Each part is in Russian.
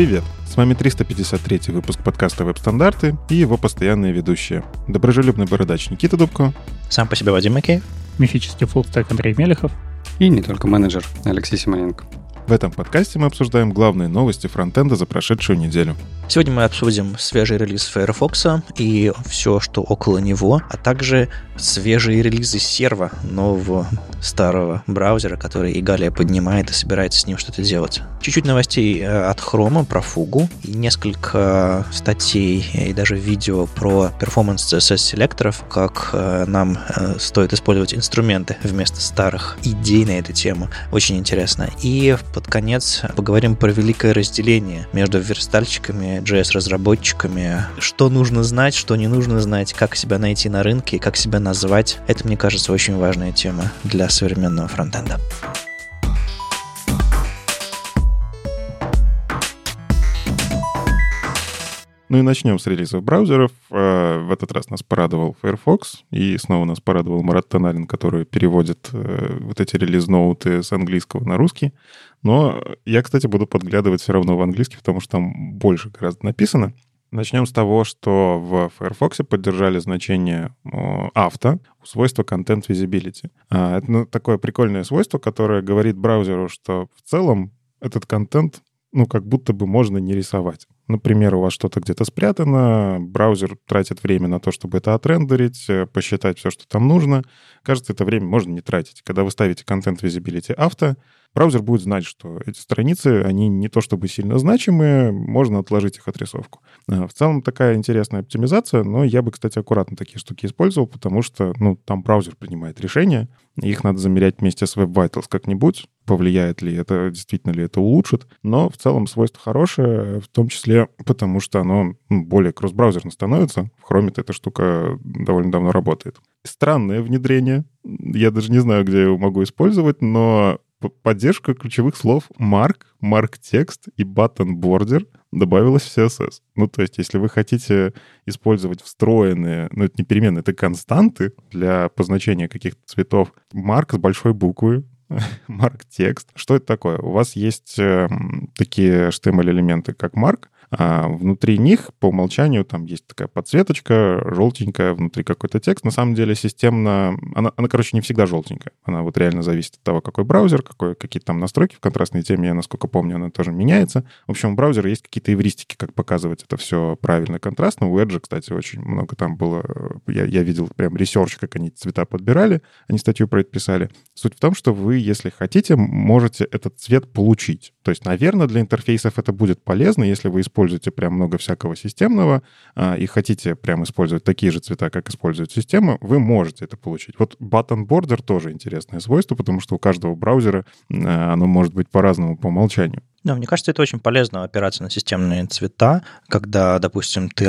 Привет! С вами 353 выпуск подкаста «Веб-стандарты» и его постоянные ведущие. Доброжелюбный бородач Никита Дубко. Сам по себе Вадим Макеев. Мифический фуллстек Андрей Мелехов. И не только менеджер Алексей Симоненко. В этом подкасте мы обсуждаем главные новости фронтенда за прошедшую неделю. Сегодня мы обсудим свежий релиз Firefox и все, что около него, а также свежие релизы Servo, нового старого браузера, который Igalia поднимает и собирается с ним что-то делать. Чуть-чуть новостей э, от Chrome про фугу и несколько статей и даже видео про performance CSS-селекторов, как э, нам э, стоит использовать инструменты вместо старых идей на эту тему. Очень интересно. И под конец поговорим про великое разделение между верстальщиками JS-разработчиками, что нужно знать, что не нужно знать, как себя найти на рынке, как себя назвать. Это, мне кажется, очень важная тема для современного фронтенда. Ну и начнем с релизов браузеров. Э, в этот раз нас порадовал Firefox, и снова нас порадовал Марат Тоналин, который переводит э, вот эти релиз-ноуты с английского на русский. Но я, кстати, буду подглядывать все равно в английский, потому что там больше гораздо написано. Начнем с того, что в Firefox поддержали значение авто у свойства Content Visibility. А, это ну, такое прикольное свойство, которое говорит браузеру, что в целом этот контент ну, как будто бы можно не рисовать. Например, у вас что-то где-то спрятано, браузер тратит время на то, чтобы это отрендерить, э, посчитать все, что там нужно. Кажется, это время можно не тратить. Когда вы ставите Content Visibility Auto, браузер будет знать, что эти страницы, они не то чтобы сильно значимые, можно отложить их отрисовку. А, в целом такая интересная оптимизация, но я бы, кстати, аккуратно такие штуки использовал, потому что, ну, там браузер принимает решения, их надо замерять вместе с Web Vitals как-нибудь, повлияет ли это, действительно ли это улучшит. Но в целом свойство хорошее, в том числе потому, что оно ну, более кросс-браузерно становится. В Chrome эта штука довольно давно работает. Странное внедрение. Я даже не знаю, где я его могу использовать, но поддержка ключевых слов mark, mark текст и button border добавилась в CSS. Ну, то есть, если вы хотите использовать встроенные, ну, это не переменные, это константы для позначения каких-то цветов, mark с большой буквы, mark текст. Что это такое? У вас есть э, такие HTML-элементы, как mark, а внутри них по умолчанию там есть такая подсветочка, желтенькая, внутри какой-то текст. На самом деле системно... Она, она, короче, не всегда желтенькая. Она вот реально зависит от того, какой браузер, какой, какие там настройки в контрастной теме, я, насколько помню, она тоже меняется. В общем, у браузера есть какие-то эвристики, как показывать это все правильно контрастно. У Edge, кстати, очень много там было... Я, я видел прям research, как они цвета подбирали. Они статью про это писали. Суть в том, что вы, если хотите, можете этот цвет получить. То есть, наверное, для интерфейсов это будет полезно, если вы используете используете прям много всякого системного а, и хотите прям использовать такие же цвета, как использует система, вы можете это получить. Вот button border тоже интересное свойство, потому что у каждого браузера а, оно может быть по-разному по умолчанию. Да, мне кажется, это очень полезно опираться на системные цвета, когда, допустим, ты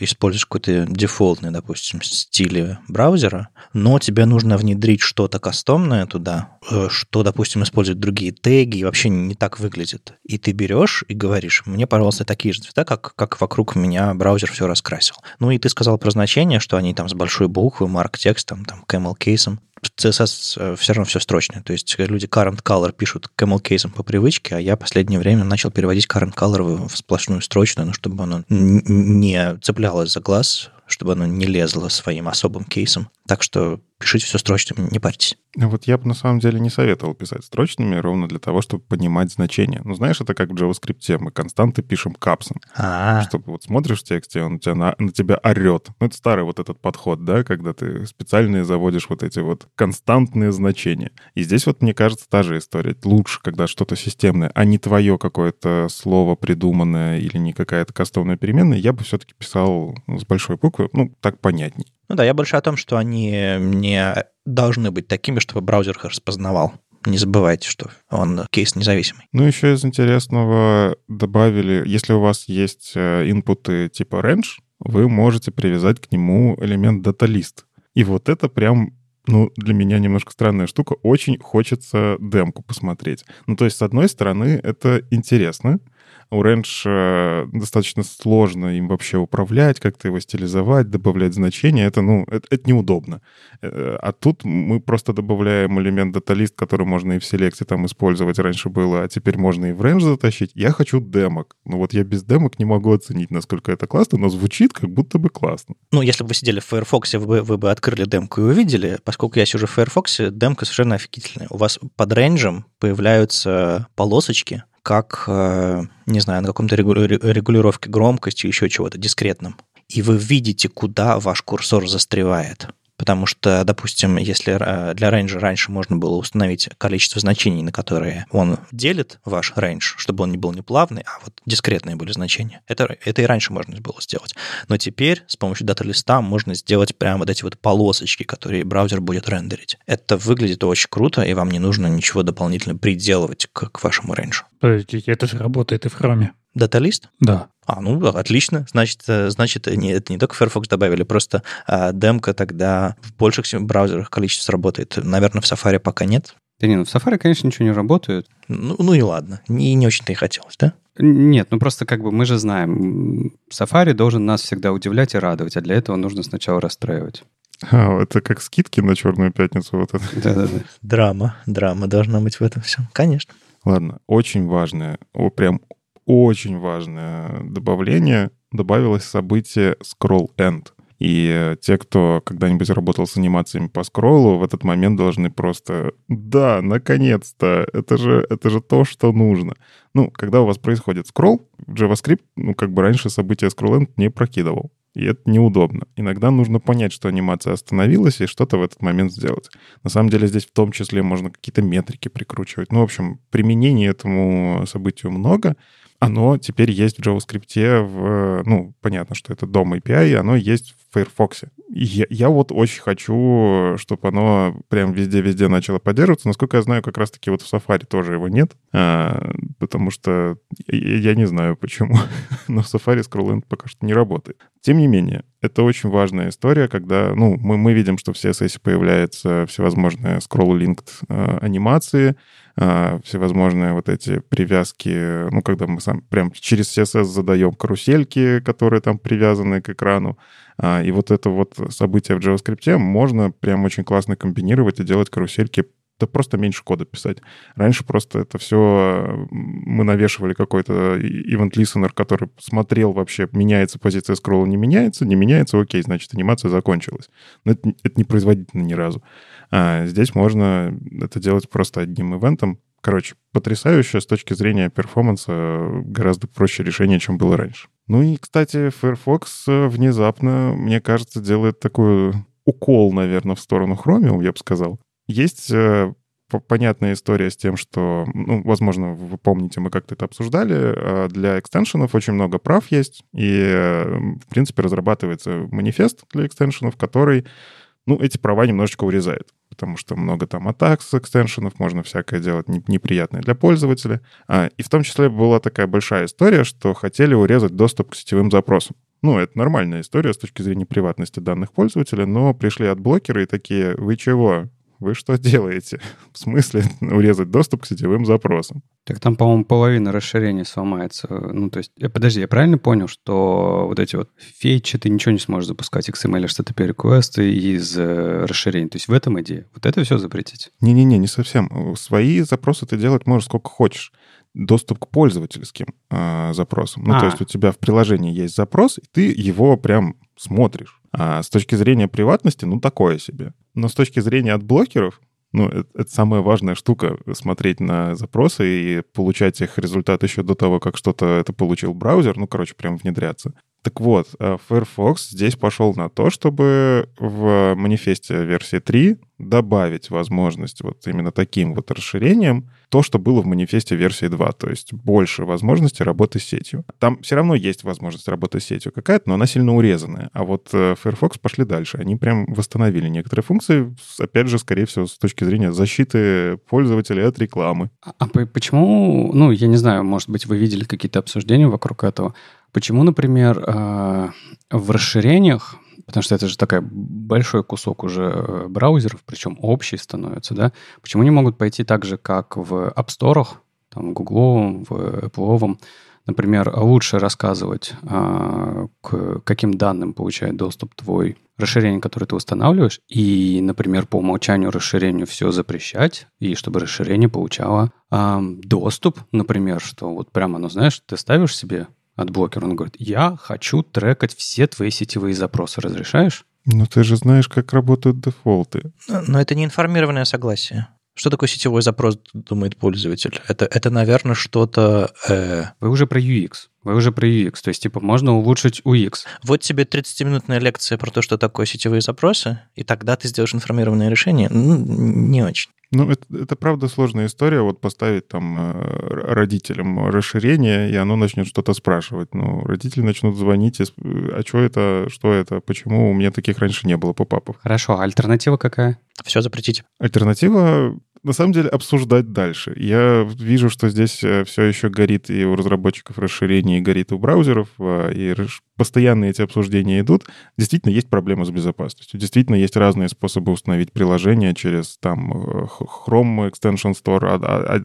используешь какой-то дефолтный, допустим, стиль браузера, но тебе нужно внедрить что-то кастомное туда, э, что, допустим, использует другие теги и вообще не так выглядит. И ты берешь и говоришь, мне, пожалуйста, такие же цвета, как, как вокруг меня браузер все раскрасил. Ну и ты сказал про значение, что они там с большой буквы, марк текстом, там, camel кейсом. CSS э, все равно все строчное. То есть люди current color пишут camel кейсом по привычке, а я последнее время начал переводить current color в сплошную строчную, ну, чтобы оно не цеплялось за глаз, чтобы оно не лезло своим особым кейсом. Так что пишите все строчным, не парьтесь. Вот я бы на самом деле не советовал писать строчными ровно для того, чтобы понимать значение. Ну, знаешь, это как в JavaScript. Мы константы пишем капсом. А-а-а. Чтобы вот смотришь в тексте, он тебя на, на тебя орет. Ну, это старый вот этот подход, да, когда ты специально заводишь вот эти вот константные значения. И здесь вот, мне кажется, та же история. Лучше, когда что-то системное, а не твое какое-то слово придуманное или не какая-то кастомная переменная, я бы все-таки писал с большой буквы, ну, так понятней. Ну да, я больше о том, что они не должны быть такими, чтобы браузер их распознавал. Не забывайте, что он кейс независимый. Ну, еще из интересного добавили, если у вас есть э, инпуты типа range, вы можете привязать к нему элемент даталист. И вот это прям ну, для меня немножко странная штука. Очень хочется демку посмотреть. Ну, то есть, с одной стороны, это интересно, Orange э, достаточно сложно им вообще управлять, как-то его стилизовать, добавлять значения. Это, ну, это, это неудобно. Э, а тут мы просто добавляем элемент даталист, который можно и в селекте там использовать. Раньше было, а теперь можно и в range затащить. Я хочу демок. Но вот я без демок не могу оценить, насколько это классно, но звучит как будто бы классно. Ну, если бы вы сидели в Firefox, вы, вы бы открыли демку и увидели. Поскольку я сижу в Firefox, демка совершенно офигительная. У вас под рейнджем появляются полосочки, как, э, не знаю, на каком-то регу- ре- регулировке громкости, еще чего-то дискретном. И вы видите, куда ваш курсор застревает. Потому что, допустим, если э, для range а раньше можно было установить количество значений, на которые он делит ваш range, чтобы он не был не плавный, а вот дискретные были значения. Это, это и раньше можно было сделать. Но теперь с помощью datalist а можно сделать прямо вот эти вот полосочки, которые браузер будет рендерить. Это выглядит очень круто, и вам не нужно ничего дополнительно приделывать к, к вашему. Подождите, это же работает и в Chrome. Datalist? Да. А, ну, отлично. Значит, э, значит не, это не только Firefox добавили, просто а, демка тогда в больших браузерах количество работает. Наверное, в Safari пока нет. Да не, ну в Safari, конечно, ничего не работает. Ну, ну и ладно. Не, не очень-то и хотелось, да? Нет, ну просто как бы мы же знаем, Safari должен нас всегда удивлять и радовать, а для этого нужно сначала расстраивать. А, это как скидки на Черную пятницу вот это. Да-да-да. Драма, драма должна быть в этом всем. Конечно. Ладно, очень важное, о, прям очень важное добавление добавилось событие scroll end. И э, те, кто когда-нибудь работал с анимациями по скроллу, в этот момент должны просто «Да, наконец-то! Это же, это же то, что нужно!» Ну, когда у вас происходит скролл, JavaScript, ну, как бы раньше событие scroll end не прокидывал. И это неудобно. Иногда нужно понять, что анимация остановилась, и что-то в этот момент сделать. На самом деле здесь в том числе можно какие-то метрики прикручивать. Ну, в общем, применений этому событию много. Оно теперь есть в JavaScript, в, ну, понятно, что это дом API, и оно есть в Firefox. Я, я вот очень хочу, чтобы оно прям везде-везде начало поддерживаться. Насколько я знаю, как раз-таки вот в Safari тоже его нет, а, потому что я, я не знаю почему, но в Safari scroll пока что не работает. Тем не менее, это очень важная история, когда, ну, мы, мы видим, что в CSS появляются всевозможные scroll-linked э, анимации, э, всевозможные вот эти привязки, ну, когда мы сам прям через CSS задаем карусельки, которые там привязаны к экрану, а, и вот это вот событие в JavaScript можно прям очень классно комбинировать и делать карусельки да просто меньше кода писать. Раньше просто это все мы навешивали какой-то event listener, который смотрел вообще, меняется позиция скролла, не меняется, не меняется, окей, значит, анимация закончилась. Но это, это не производительно ни разу. А здесь можно это делать просто одним ивентом. Короче, потрясающе с точки зрения перформанса, гораздо проще решение, чем было раньше. Ну и, кстати, Firefox внезапно, мне кажется, делает такой укол, наверное, в сторону Chromium, я бы сказал. Есть э, понятная история с тем, что, ну, возможно, вы помните, мы как-то это обсуждали, э, для экстеншенов очень много прав есть, и, э, в принципе, разрабатывается манифест для экстеншенов, который, ну, эти права немножечко урезает потому что много там атак с экстеншенов, можно всякое делать неприятное для пользователя. А, и в том числе была такая большая история, что хотели урезать доступ к сетевым запросам. Ну, это нормальная история с точки зрения приватности данных пользователя, но пришли от блокера и такие, вы чего? Вы что делаете? В смысле урезать доступ к сетевым запросам? Так там, по-моему, половина расширения сломается. Ну, то есть, э, подожди, я правильно понял, что вот эти вот фейчи ты ничего не сможешь запускать XML, HTTP реквесты из э, расширений. То есть в этом идея. Вот это все запретить? Не-не-не, не совсем. Свои запросы ты делать можешь сколько хочешь. Доступ к пользовательским э, запросам. Ну, А. то есть у тебя в приложении есть запрос, и ты его прям смотришь. А с точки зрения приватности, ну, такое себе. Но с точки зрения от блокеров, ну, это, это самая важная штука — смотреть на запросы и получать их результат еще до того, как что-то это получил браузер, ну, короче, прям внедряться. Так вот, а Firefox здесь пошел на то, чтобы в манифесте версии 3 добавить возможность вот именно таким вот расширением то, что было в манифесте версии 2, то есть больше возможностей работы с сетью. Там все равно есть возможность работы с сетью какая-то, но она сильно урезанная. А вот э, Firefox пошли дальше. Они прям восстановили некоторые функции, опять же, скорее всего, с точки зрения защиты пользователей от рекламы. А, а по- почему, ну, я не знаю, может быть, вы видели какие-то обсуждения вокруг этого. Почему, например, э, в расширениях, потому что это же такой большой кусок уже э, браузеров, причем общий становится, да, почему не могут пойти так же, как в App Store, там, в Google, в Apple, например, лучше рассказывать, а, к каким данным получает доступ твой расширение, которое ты устанавливаешь, и, например, по умолчанию расширению все запрещать, и чтобы расширение получало доступ, например, что вот прямо, ну знаешь, ты ставишь себе от блокера, он говорит, я хочу трекать все твои сетевые запросы, разрешаешь? Ну, ты же знаешь, как работают дефолты. Но это не информированное согласие. Что такое сетевой запрос, думает пользователь? Это, это наверное, что-то... Э... Вы уже про UX. Вы уже про UX. То есть, типа, можно улучшить UX. Вот тебе 30-минутная лекция про то, что такое сетевые запросы, и тогда ты сделаешь информированное решение. Ну, не очень. Ну, это, это правда сложная история, вот поставить там э, родителям расширение, и оно начнет что-то спрашивать. Ну, родители начнут звонить, и, а что это, что это, почему у меня таких раньше не было попапов. Хорошо, а альтернатива какая? Все запретить. Альтернатива на самом деле обсуждать дальше. Я вижу, что здесь э, все еще горит и у разработчиков расширений, и горит у браузеров, а, и постоянно эти обсуждения идут. Действительно, есть проблемы с безопасностью. Действительно, есть разные способы установить приложение через там э, Chrome Extension Store.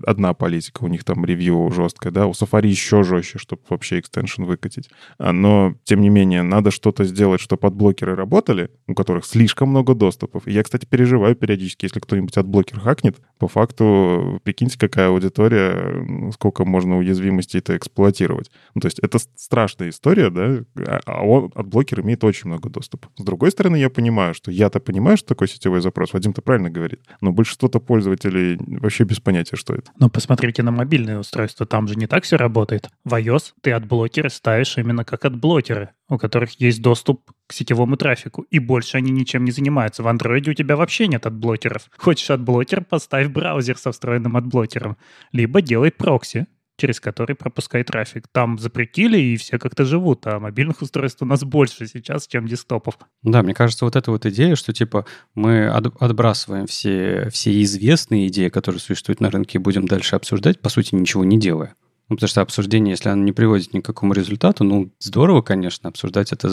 Одна политика, у них там ревью жесткая, да, у Safari еще жестче, чтобы вообще extension выкатить. А, но, тем не менее, надо что-то сделать, чтобы адблокеры работали, у которых слишком много доступов. И я, кстати, переживаю периодически, если кто-нибудь адблокер хакнет, по факту, прикиньте, какая аудитория, сколько можно уязвимостей-то эксплуатировать. Ну, то есть это страшная история, да, а, а он, адблокер имеет очень много доступа. С другой стороны, я понимаю, что я-то понимаю, что такое сетевой запрос, Вадим-то правильно говорит, но большинство-то пользователей вообще без понятия, что это. Но посмотрите на мобильные устройства, там же не так все работает. В iOS ты отблокеры ставишь именно как адблокеры, у которых есть доступ к сетевому трафику, и больше они ничем не занимаются. В Android у тебя вообще нет адблокеров. Хочешь адблокер, поставь браузер со встроенным адблокером. Либо делай прокси, через который пропускает трафик. Там запретили, и все как-то живут, а мобильных устройств у нас больше сейчас, чем десктопов. Да, мне кажется, вот эта вот идея, что типа мы от, отбрасываем все, все известные идеи, которые существуют на рынке, и будем дальше обсуждать, по сути, ничего не делая. Ну, потому что обсуждение, если оно не приводит ни к какому результату, ну, здорово, конечно, обсуждать это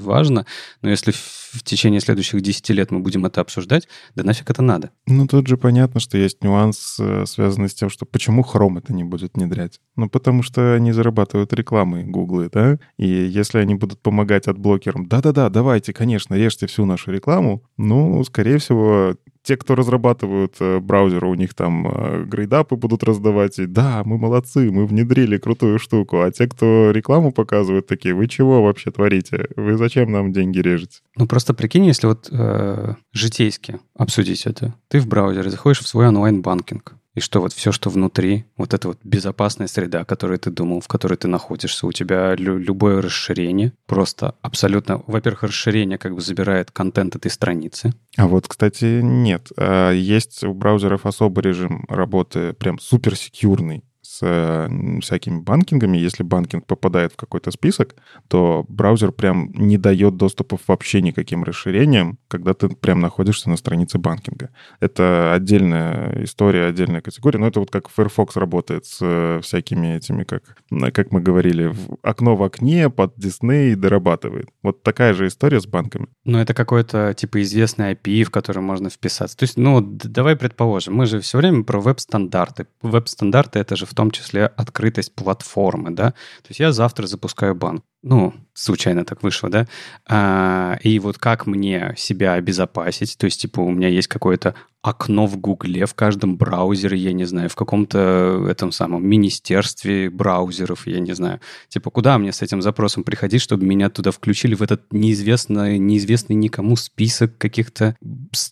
важно, но если в течение следующих 10 лет мы будем это обсуждать, да нафиг это надо? Ну, тут же понятно, что есть нюанс, э, связанный с тем, что почему Chrome это не будет внедрять? Ну, потому что они зарабатывают рекламой, гуглы, да? И если они будут помогать от блокерам, да-да-да, давайте, конечно, режьте всю нашу рекламу, ну, скорее всего, те, кто разрабатывают э, браузеры, у них там э, грейдапы будут раздавать, и да, мы молодцы, мы внедрили крутую штуку, а те, кто рекламу показывают, такие, вы чего вообще творите? Вы зачем нам деньги режете? Ну, просто прикинь, если вот э, житейски обсудить это. Ты в браузере заходишь в свой онлайн-банкинг, и что вот все, что внутри, вот эта вот безопасная среда, которую ты думал, в которой ты находишься, у тебя лю- любое расширение, просто абсолютно, во-первых, расширение как бы забирает контент этой страницы. А вот, кстати, нет. А, есть у браузеров особый режим работы, прям супер секьюрный с всякими банкингами. Если банкинг попадает в какой-то список, то браузер прям не дает доступов вообще никаким расширениям, когда ты прям находишься на странице банкинга. Это отдельная история, отдельная категория. Но это вот как Firefox работает с э, всякими этими, как, как мы говорили, окно в окне под Disney дорабатывает. Вот такая же история с банками. Но это какой-то типа известный API, в который можно вписаться. То есть, ну, давай предположим, мы же все время про веб-стандарты. Веб-стандарты — это же в том числе открытость платформы, да. То есть я завтра запускаю банк. Ну, случайно так вышло, да. А, и вот как мне себя обезопасить? То есть, типа, у меня есть какое-то окно в Гугле, в каждом браузере, я не знаю, в каком-то этом самом министерстве браузеров, я не знаю. Типа, куда мне с этим запросом приходить, чтобы меня туда включили в этот неизвестный, неизвестный никому список каких-то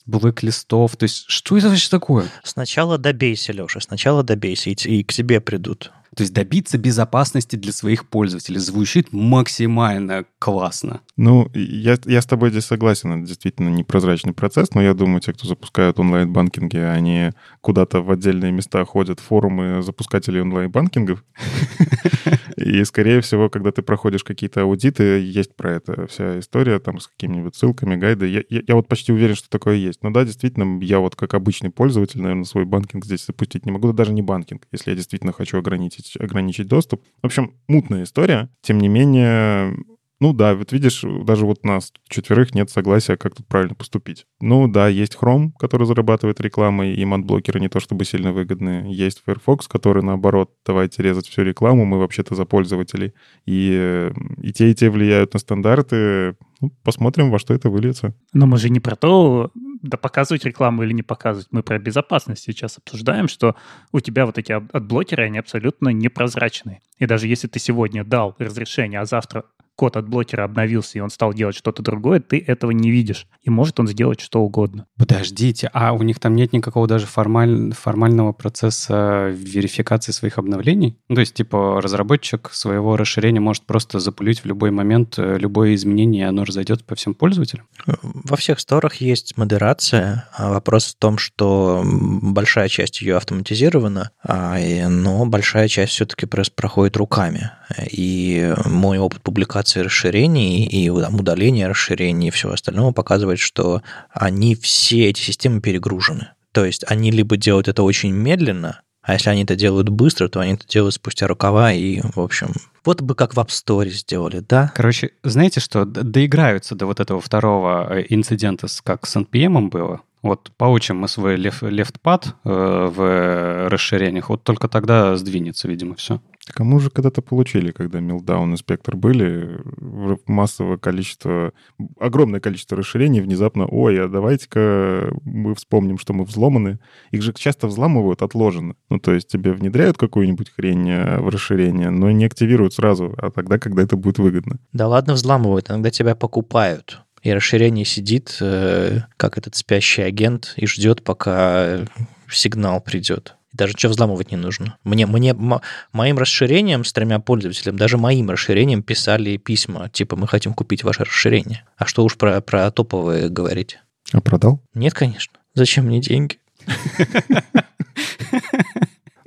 блэк-листов? То есть, что это вообще такое? Сначала добейся, Леша, сначала добейся, и, и к тебе придут. То есть добиться безопасности для своих пользователей звучит максимально классно. Ну, я, я с тобой здесь согласен, это действительно непрозрачный процесс, но я думаю, те, кто запускают онлайн-банкинги, они куда-то в отдельные места ходят, форумы запускателей онлайн-банкингов. И, скорее всего, когда ты проходишь какие-то аудиты, есть про это вся история, там, с какими-нибудь ссылками, гайды. Я, я, я вот почти уверен, что такое есть. Но да, действительно, я вот как обычный пользователь, наверное, свой банкинг здесь запустить не могу, даже не банкинг, если я действительно хочу ограничить ограничить, доступ. В общем, мутная история. Тем не менее, Ну да, вот видишь, даже вот нас четверых нет согласия, как тут правильно поступить. Ну да, есть Chrome, который зарабатывает рекламой, и мат-блокеры не то чтобы сильно выгодны. Есть Firefox, который наоборот, давайте резать всю рекламу, мы вообще-то за пользователей. И, э, и те, и те влияют на стандарты. Ну, посмотрим, во что это выльется. Но мы же не про то, да показывать рекламу или не показывать. Мы про безопасность сейчас обсуждаем, что у тебя вот эти адблокеры, они абсолютно непрозрачные. И даже если ты сегодня дал разрешение, а завтра код адблокера обновился, и он стал делать что-то другое, ты этого не видишь. И может он сделать что угодно. Подождите, а у них там нет никакого даже формаль... формального процесса верификации своих обновлений? Ну, то есть, типа, разработчик своего расширения может просто запулить в любой момент э, любое изменение, и оно разойдется по всем пользователям? Во всех сторах есть модерация. А вопрос в том, что большая часть ее автоматизирована, а, но большая часть все-таки проходит руками. И мой опыт публикации расширений и там, удаления расширений и всего остального показывает, что они все эти системы перегружены. То есть они либо делают это очень медленно, а если они это делают быстро, то они это делают спустя рукава, и, в общем, вот бы как в App Store сделали, да? Короче, знаете что, доиграются до вот этого второго э, инцидента, как с NPM было, вот поучим мы свой лефтпад э, в расширениях, вот только тогда сдвинется, видимо, все. Так а мы уже когда-то получили, когда Meltdown и Spectre были, массовое количество, огромное количество расширений внезапно, ой, а давайте-ка мы вспомним, что мы взломаны. Их же часто взламывают отложено. Ну, то есть тебе внедряют какую-нибудь хрень э, в расширение, но не активируют сразу, а тогда, когда это будет выгодно. Да ладно взламывают, иногда тебя покупают. И расширение сидит, э, как этот спящий агент, и ждет, пока сигнал придет. Даже что взламывать не нужно. Мне, мне, моим расширением с тремя пользователями, даже моим расширением писали письма, типа, мы хотим купить ваше расширение. А что уж про, про топовые говорить? А продал? Нет, конечно. Зачем мне деньги?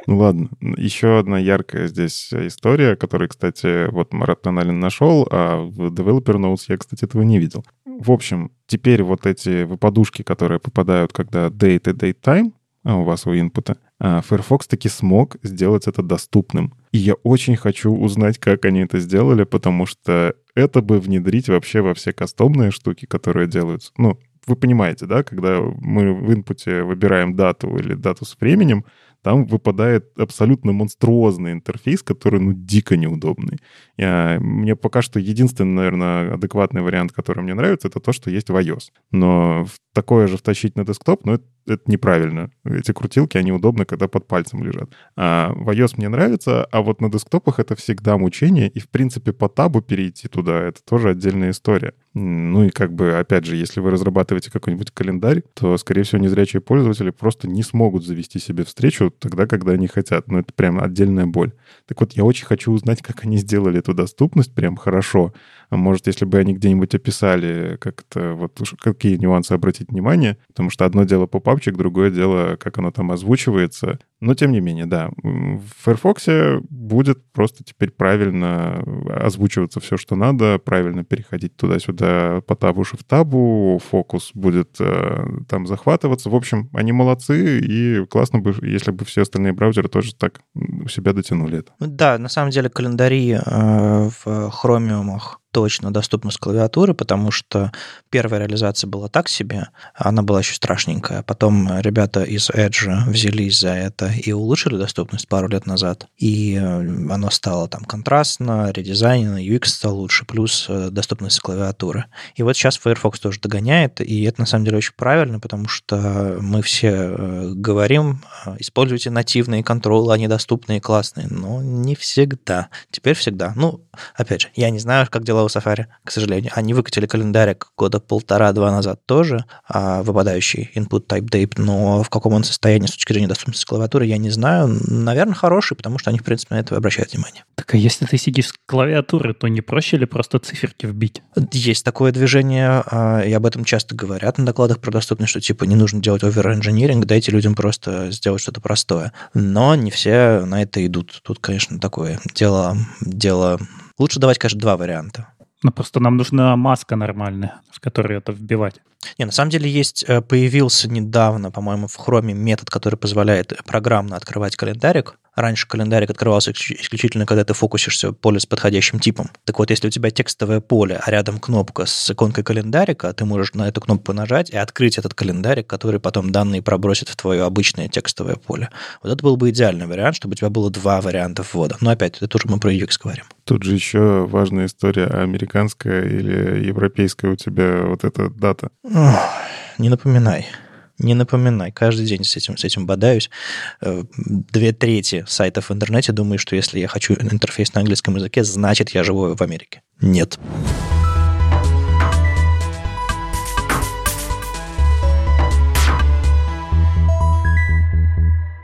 Ну ладно, еще одна яркая здесь история, которую, кстати, вот Марат Таналин нашел, а в Developer Notes я, кстати, этого не видел. В общем, теперь вот эти выпадушки, которые попадают, когда date и date time, а у вас у инпута, Firefox таки смог сделать это доступным. И я очень хочу узнать, как они это сделали, потому что это бы внедрить вообще во все кастомные штуки, которые делаются. Ну, вы понимаете, да, когда мы в инпуте выбираем дату или дату с временем, там выпадает абсолютно монструозный интерфейс, который, ну, дико неудобный. Я, мне пока что единственный, наверное, адекватный вариант, который мне нравится, это то, что есть в iOS. Но такое же втащить на десктоп, ну, это, это неправильно. Эти крутилки, они удобны, когда под пальцем лежат. А в iOS мне нравится, а вот на десктопах это всегда мучение, и, в принципе, по табу перейти туда — это тоже отдельная история. Ну и как бы, опять же, если вы разрабатываете какой-нибудь календарь, то, скорее всего, незрячие пользователи просто не смогут завести себе встречу тогда, когда они хотят. Ну это прям отдельная боль. Так вот, я очень хочу узнать, как они сделали эту доступность прям хорошо. А может, если бы они где-нибудь описали, как это, вот какие нюансы обратить внимание, потому что одно дело попапчик, другое дело, как оно там озвучивается. Но тем не менее, да, в Firefox будет просто теперь правильно озвучиваться все, что надо, правильно переходить туда-сюда по табу шифтабу, фокус будет э, там захватываться. В общем, они молодцы, и классно бы, если бы все остальные браузеры тоже так у себя дотянули это. Да, на самом деле календари э, в Chromium точно доступна с клавиатуры, потому что первая реализация была так себе, она была еще страшненькая. Потом ребята из Edge взялись за это и улучшили доступность пару лет назад. И э, оно стало там контрастно, редизайнено, UX стал лучше, плюс э, доступность клавиатуры. И вот сейчас Firefox тоже догоняет, и это на самом деле очень правильно, потому что мы все э, говорим, используйте нативные контролы, они доступные классные, но не всегда. Теперь всегда. Ну, опять же, я не знаю, как дела у Safari, к сожалению. Они выкатили календарик года полтора-два назад тоже, а, выпадающий input type date, но в каком он состоянии с точки зрения доступности клавиатуры, я не знаю. Наверное, хороший, потому что они, в принципе, на это обращают внимание. Так а если ты сидишь с клавиатуры, то не проще ли просто циферки вбить? Есть такое движение, а, и об этом часто говорят на докладах про доступность, что типа не нужно делать over-engineering, дайте людям просто сделать что-то простое. Но не все на это идут. Тут, конечно, такое дело, дело Лучше давать, конечно, два варианта. Ну, просто нам нужна маска нормальная, в которой это вбивать. Не, на самом деле есть, э, появился недавно, по-моему, в Chrome метод, который позволяет программно открывать календарик, Раньше календарик открывался исключительно, когда ты фокусишься поле с подходящим типом. Так вот, если у тебя текстовое поле, а рядом кнопка с иконкой календарика, ты можешь на эту кнопку нажать и открыть этот календарик, который потом данные пробросит в твое обычное текстовое поле. Вот это был бы идеальный вариант, чтобы у тебя было два варианта ввода. Но опять, это тоже мы про UX говорим. Тут же еще важная история, американская или европейская у тебя вот эта дата. Ох, не напоминай. Не напоминай, каждый день с этим, с этим бодаюсь. Э, две трети сайтов в интернете думают, что если я хочу интерфейс на английском языке, значит, я живу в Америке. Нет.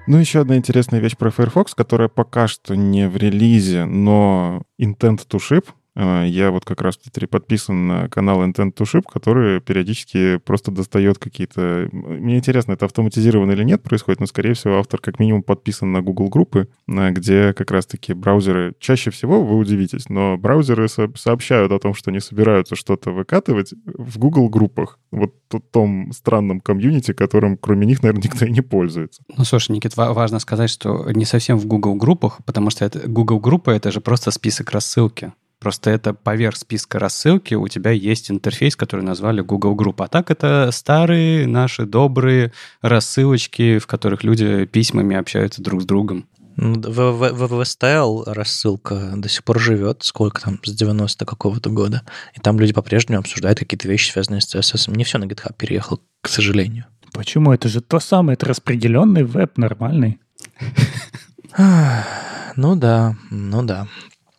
Ну, еще одна интересная вещь про Firefox, которая пока что не в релизе, но intent to ship, я вот как раз подписан на канал Intent to Ship, который периодически просто достает какие-то... Мне интересно, это автоматизировано или нет происходит, но, скорее всего, автор как минимум подписан на Google группы, где как раз-таки браузеры... Чаще всего, вы удивитесь, но браузеры сообщают о том, что они собираются что-то выкатывать в Google группах. Вот в том странном комьюнити, которым кроме них, наверное, никто и не пользуется. Ну, слушай, Никит, важно сказать, что не совсем в Google группах, потому что это Google группа — это же просто список рассылки. Просто это поверх списка рассылки у тебя есть интерфейс, который назвали Google Group. А так это старые наши добрые рассылочки, в которых люди письмами общаются друг с другом. Ну, в, в, в VSTL рассылка до сих пор живет, сколько там, с 90 какого-то года. И там люди по-прежнему обсуждают какие-то вещи, связанные с CSS. Не все на GitHub переехал, к сожалению. Почему? Это же то самое, это распределенный веб нормальный. Ну да, ну да.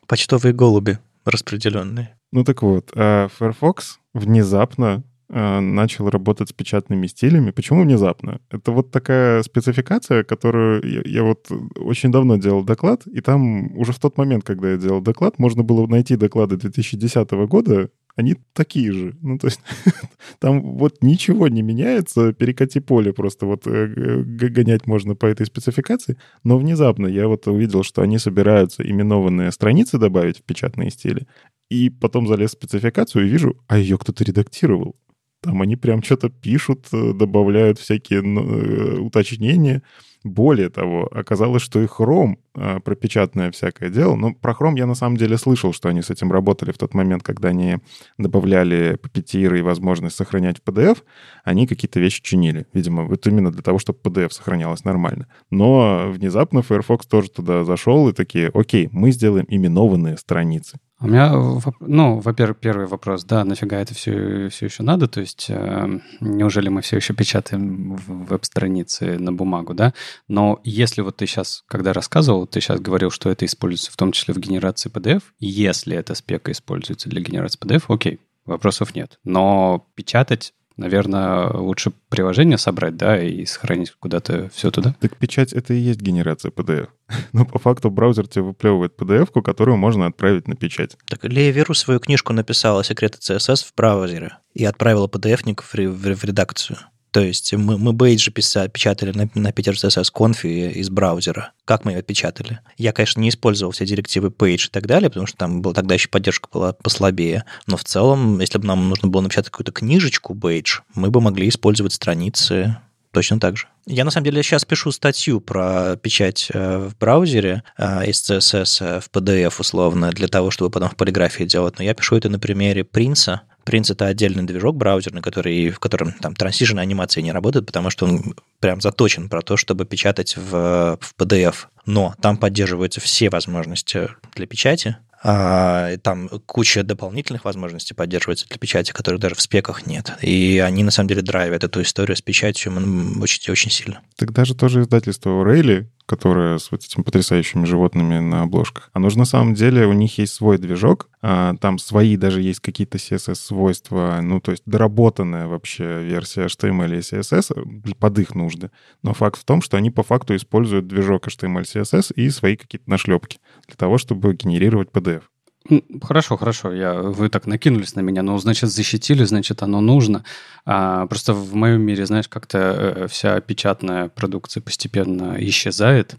Почтовые голуби распределенные. Ну так вот, а Firefox внезапно а, начал работать с печатными стилями. Почему внезапно? Это вот такая спецификация, которую я, я вот очень давно делал доклад, и там уже в тот момент, когда я делал доклад, можно было найти доклады 2010 года, они такие же. Ну, то есть там вот ничего не меняется, перекати поле просто вот э, гонять можно по этой спецификации, но внезапно я вот увидел, что они собираются именованные страницы добавить в печатные стили, и потом залез в спецификацию и вижу, а ее кто-то редактировал. Там они прям что-то пишут, э, добавляют всякие ну, уточнения. Более того, оказалось, что и Chrome э, пропечатное всякое дело. Но про Chrome я на самом деле слышал, что они с этим работали в тот момент, когда они добавляли папетиры и возможность сохранять в PDF. Они какие-то вещи чинили. Видимо, вот именно для того, чтобы PDF сохранялось нормально. Но внезапно Firefox тоже туда зашел и такие, окей, мы сделаем именованные страницы. У меня, ну, во-первых, первый вопрос, да, нафига это все, все еще надо? То есть, э, неужели мы все еще печатаем веб-страницы на бумагу, да? Но если вот ты сейчас, когда рассказывал, ты сейчас говорил, что это используется в том числе в генерации PDF, если эта спека используется для генерации PDF, окей, вопросов нет. Но печатать Наверное, лучше приложение собрать, да, и сохранить куда-то все туда. Так печать — это и есть генерация PDF. Но по факту браузер тебе выплевывает PDF-ку, которую можно отправить на печать. Так Лея Веру свою книжку написала «Секреты CSS» в браузере и отправила PDF-ник в, в, в редакцию. То есть мы, мы бейджи писали, печатали на, на Peter CSS Conf из браузера. Как мы ее печатали? Я, конечно, не использовал все директивы page и так далее, потому что там была тогда еще поддержка была послабее. Но в целом, если бы нам нужно было напечатать какую-то книжечку бейдж, мы бы могли использовать страницы точно так же. Я, на самом деле, сейчас пишу статью про печать э, в браузере э, из CSS э, в PDF условно, для того, чтобы потом в полиграфии делать. Но я пишу это на примере принца, Prince — это отдельный движок браузерный, который, в котором там трансиженная анимация не работает, потому что он прям заточен про то, чтобы печатать в, в PDF. Но там поддерживаются все возможности для печати, там куча дополнительных возможностей поддерживается для печати, которых даже в спеках нет. И они, на самом деле, драйвят эту историю с печатью очень, очень сильно. Так даже тоже издательство O'Reilly, которое с вот этими потрясающими животными на обложках, оно же на самом деле, у них есть свой движок, а, там свои даже есть какие-то CSS-свойства, ну, то есть доработанная вообще версия HTML и CSS под их нужды. Но факт в том, что они по факту используют движок HTML, CSS и свои какие-то нашлепки для того, чтобы генерировать PDF. Хорошо, хорошо. Я, вы так накинулись на меня. Ну, значит, защитили, значит, оно нужно. А, просто в моем мире, знаешь, как-то э, вся печатная продукция постепенно исчезает.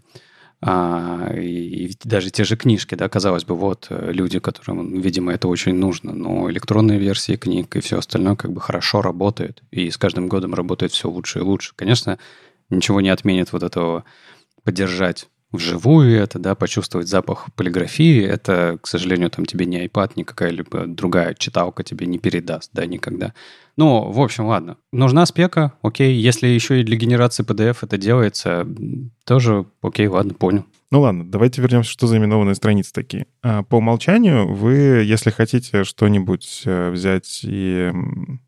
А, и, и даже те же книжки, да, казалось бы, вот э, люди, которым, видимо, это очень нужно, но электронные версии книг и все остальное как бы хорошо работает. И с каждым годом работает все лучше и лучше. Конечно, ничего не отменит вот этого поддержать вживую это, да, почувствовать запах полиграфии, это, к сожалению, там тебе не iPad, ни какая-либо другая читалка тебе не передаст, да, никогда. Ну, в общем, ладно. Нужна спека, окей. Если еще и для генерации PDF это делается, тоже окей, ладно, понял. Ну ладно, давайте вернемся, что за именованные страницы такие. А, по умолчанию вы, если хотите что-нибудь э, взять и,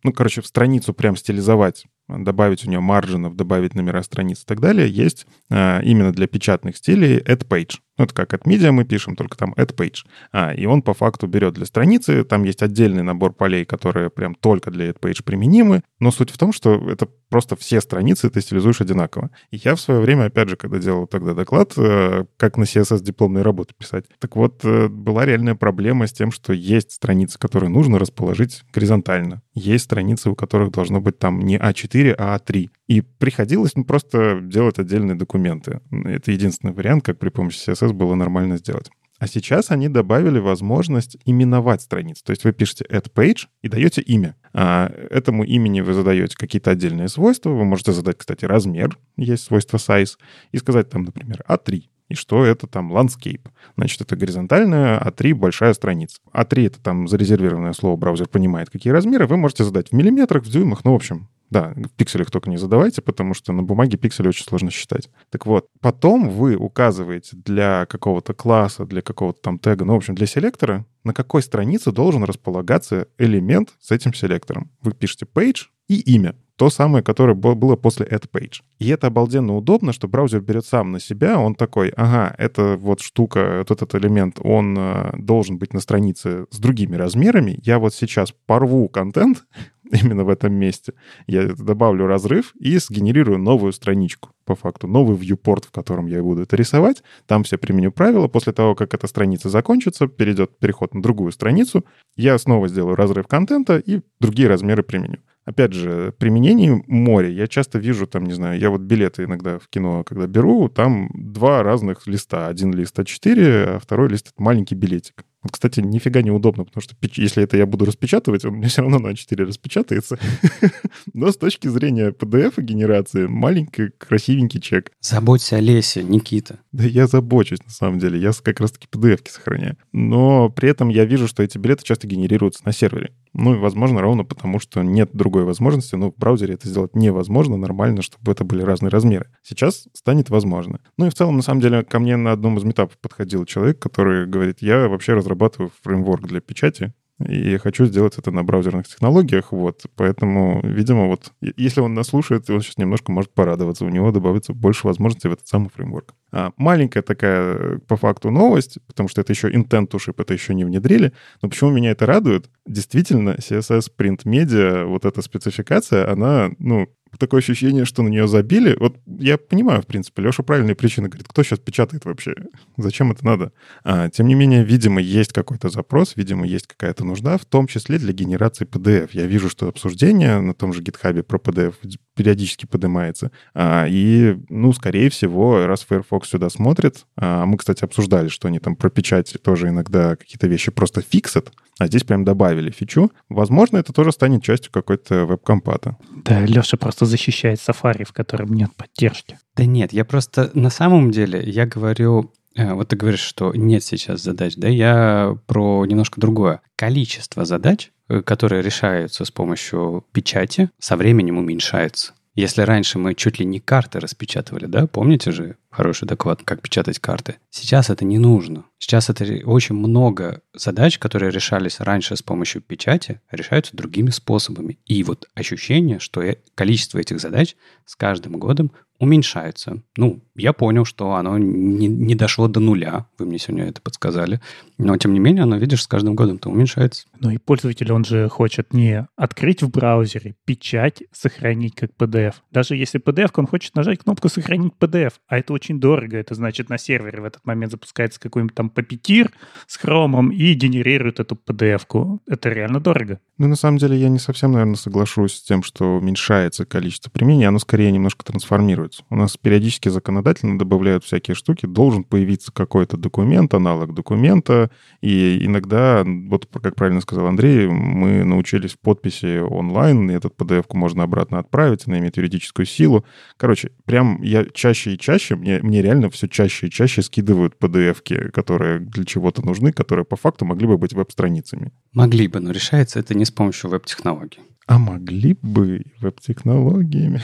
ну, короче, в страницу прям стилизовать, добавить у нее маржинов, добавить номера страниц и так далее, есть а, именно для печатных стилей add page. Ну, это как от media мы пишем, только там add page. А, и он по факту берет для страницы, там есть отдельный набор полей, которые прям только для add page применимы, но суть в том, что это просто все страницы ты стилизуешь одинаково. И я в свое время, опять же, когда делал тогда доклад, э, как на CSS дипломные работы писать, так вот, э, была реальная проблема с тем, что есть страницы, которые нужно расположить горизонтально. Есть страницы, у которых должно быть там не А4, а А3. И приходилось ну, просто делать отдельные документы. Это единственный вариант, как при помощи CSS было нормально сделать. А сейчас они добавили возможность именовать страницу. То есть вы пишете add page и даете имя. А этому имени вы задаете какие-то отдельные свойства. Вы можете задать, кстати, размер, есть свойство size, и сказать там, например, А3 и что это там landscape. Значит, это горизонтальная, А3 большая страница. А3 это там зарезервированное слово, браузер понимает, какие размеры. Вы можете задать в миллиметрах, в дюймах, ну, в общем, да, в пикселях только не задавайте, потому что на бумаге пиксели очень сложно считать. Так вот, потом вы указываете для какого-то класса, для какого-то там тега, ну, в общем, для селектора, на какой странице должен располагаться элемент с этим селектором. Вы пишете page и имя то самое, которое было после add page. И это обалденно удобно, что браузер берет сам на себя, он такой, ага, это вот штука, вот этот элемент, он э, должен быть на странице с другими размерами, я вот сейчас порву контент именно в этом месте, я добавлю разрыв и сгенерирую новую страничку по факту, новый viewport, в котором я буду это рисовать. Там все применю правила. После того, как эта страница закончится, перейдет переход на другую страницу, я снова сделаю разрыв контента и другие размеры применю. Опять же, применений море. Я часто вижу, там, не знаю, я вот билеты иногда в кино, когда беру, там два разных листа. Один лист А4, а второй лист — маленький билетик. Вот, кстати, нифига неудобно, потому что если это я буду распечатывать, он мне все равно на А4 распечатается. Но с точки зрения PDF-генерации, маленький красивенький чек. Заботься о лесе, Никита. Да я забочусь, на самом деле. Я как раз-таки PDF-ки сохраняю. Но при этом я вижу, что эти билеты часто генерируются на сервере. Ну, и, возможно, ровно потому, что нет другой возможности, но в браузере это сделать невозможно нормально, чтобы это были разные размеры. Сейчас станет возможно. Ну и в целом, на самом деле, ко мне на одном из метапов подходил человек, который говорит, я вообще разрабатываю фреймворк для печати, и хочу сделать это на браузерных технологиях, вот, поэтому, видимо, вот, если он нас слушает, он сейчас немножко может порадоваться, у него добавится больше возможностей в этот самый фреймворк. А, маленькая такая, по факту, новость, потому что это еще intent ship, это еще не внедрили, но почему меня это радует? Действительно, CSS Print Media, вот эта спецификация, она, ну, такое ощущение, что на нее забили. Вот я понимаю, в принципе, Леша правильные причины говорит, кто сейчас печатает вообще? Зачем это надо? А, тем не менее, видимо, есть какой-то запрос, видимо, есть какая-то нужда, в том числе для генерации PDF. Я вижу, что обсуждение на том же GitHub про PDF периодически поднимается. А, и, ну, скорее всего, раз Firefox сюда смотрит, а мы, кстати, обсуждали, что они там про печать тоже иногда какие-то вещи просто фиксят, а здесь прям добавили фичу. Возможно, это тоже станет частью какой-то веб-компата. Да, Леша просто защищает Safari, в котором нет поддержки. Да нет, я просто на самом деле, я говорю, э, вот ты говоришь, что нет сейчас задач, да, я про немножко другое. Количество задач, э, которые решаются с помощью печати, со временем уменьшается. Если раньше мы чуть ли не карты распечатывали, да, помните же хороший доклад, как печатать карты? Сейчас это не нужно. Сейчас это очень много задач, которые решались раньше с помощью печати, решаются другими способами. И вот ощущение, что количество этих задач с каждым годом уменьшается. Ну, я понял, что оно не, не дошло до нуля. Вы мне сегодня это подсказали. Но, тем не менее, оно, видишь, с каждым годом-то уменьшается. Ну и пользователь, он же хочет не открыть в браузере, печать, сохранить как PDF. Даже если PDF, он хочет нажать кнопку «Сохранить PDF», а это очень дорого. Это значит, на сервере в этот момент запускается какой-нибудь там Puppeteer с хромом и генерирует эту PDF-ку. Это реально дорого. Ну, на самом деле, я не совсем, наверное, соглашусь с тем, что уменьшается количество применений. Оно скорее немножко трансформируется добавляются. У нас периодически законодательно добавляют всякие штуки. Должен появиться какой-то документ, аналог документа. И иногда, вот как правильно сказал Андрей, мы научились в подписи онлайн, и этот PDF-ку можно обратно отправить, она имеет юридическую силу. Короче, прям я чаще и чаще, мне, мне реально все чаще и чаще скидывают PDF-ки, которые для чего-то нужны, которые по факту могли бы быть веб-страницами. Могли бы, но решается это не с помощью веб-технологий. А могли бы веб-технологиями.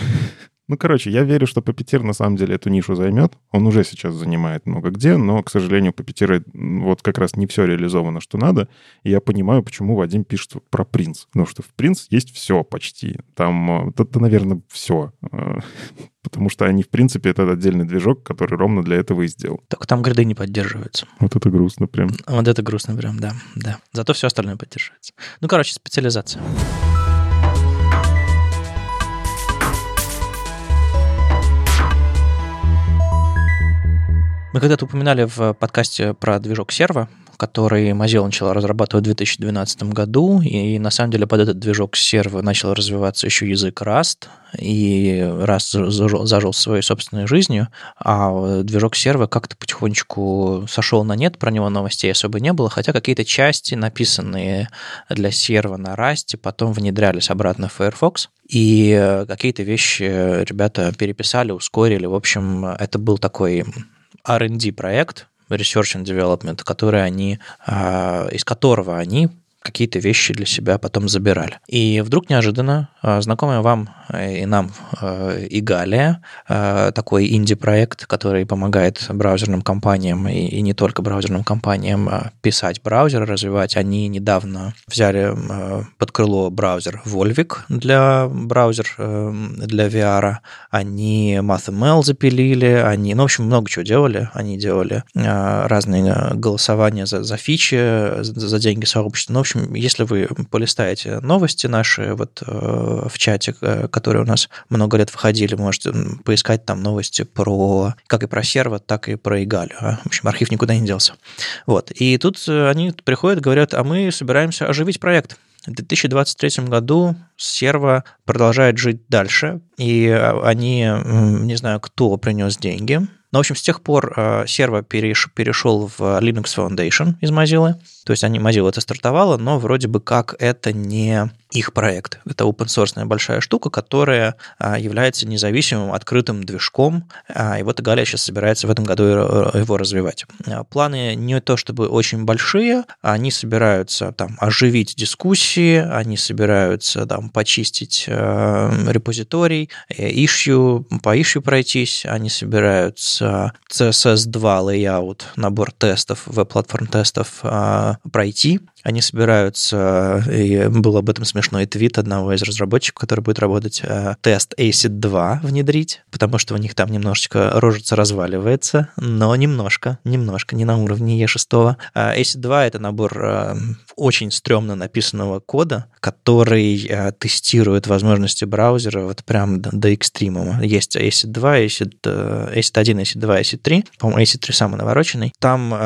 Ну, короче, я верю, что Puppeteer на самом деле эту нишу займет. Он уже сейчас занимает много где, но, к сожалению, Puppeteer вот как раз не все реализовано, что надо. И я понимаю, почему Вадим пишет про Принц. Потому что в Принц есть все почти. Там, это, э, наверное, все. Э, потому что они, в принципе, это отдельный движок, который ровно для этого и сделал. Только там гриды не поддерживаются. Вот это грустно прям. Вот это грустно прям, да. да. Зато все остальное поддерживается. Ну, короче, специализация. Мы когда-то упоминали в подкасте про движок серва, который Mozilla начала разрабатывать в 2012 году, и на самом деле под этот движок серва начал развиваться еще язык Rust, и Rust зажил, зажил своей собственной жизнью, а движок серва как-то потихонечку сошел на нет, про него новостей особо не было, хотя какие-то части, написанные для серва на Rust, потом внедрялись обратно в Firefox, и какие-то вещи ребята переписали, ускорили. В общем, это был такой R&D проект, Research and Development, который они, а, из которого они какие-то вещи для себя потом забирали. И вдруг неожиданно а, знакомая вам и нам а, и Галия, такой инди-проект, который помогает браузерным компаниям и не только браузерным компаниям писать браузеры, развивать, они недавно взяли под крыло браузер Volvic для браузер для VR, они MathML запилили, они, ну, в общем, много чего делали. Они делали разные голосования за, за фичи, за, за деньги сообщества. Ну, общем, если вы полистаете новости наши вот э, в чате, э, которые у нас много лет выходили, можете поискать там новости про как и про серво, так и про Игалю. А? В общем, архив никуда не делся. Вот. И тут э, они приходят, говорят, а мы собираемся оживить проект. В 2023 году серво продолжает жить дальше, и они, не знаю, кто принес деньги, но, в общем, с тех пор серво перешел в Linux Foundation из Mozilla, то есть они Mozilla это стартовала, но вроде бы как это не их проект. Это open source большая штука, которая а, является независимым открытым движком, а, и вот Галя сейчас собирается в этом году его развивать. А, планы не то чтобы очень большие, они собираются там оживить дискуссии, они собираются там почистить э, репозиторий, issue, по issue пройтись, они собираются CSS2 layout, набор тестов, веб-платформ тестов пройти. Они собираются, и был об этом смешной твит одного из разработчиков, который будет работать, э, тест ACID 2 внедрить, потому что у них там немножечко рожица разваливается, но немножко, немножко, не на уровне E6. ACID 2 — это набор э, очень стрёмно написанного кода, который э, тестирует возможности браузера вот прям до, до. Есть ACID 2, ACID, ACID 1, ACID 2, ACID 3. По-моему, ACID 3 самый навороченный. Там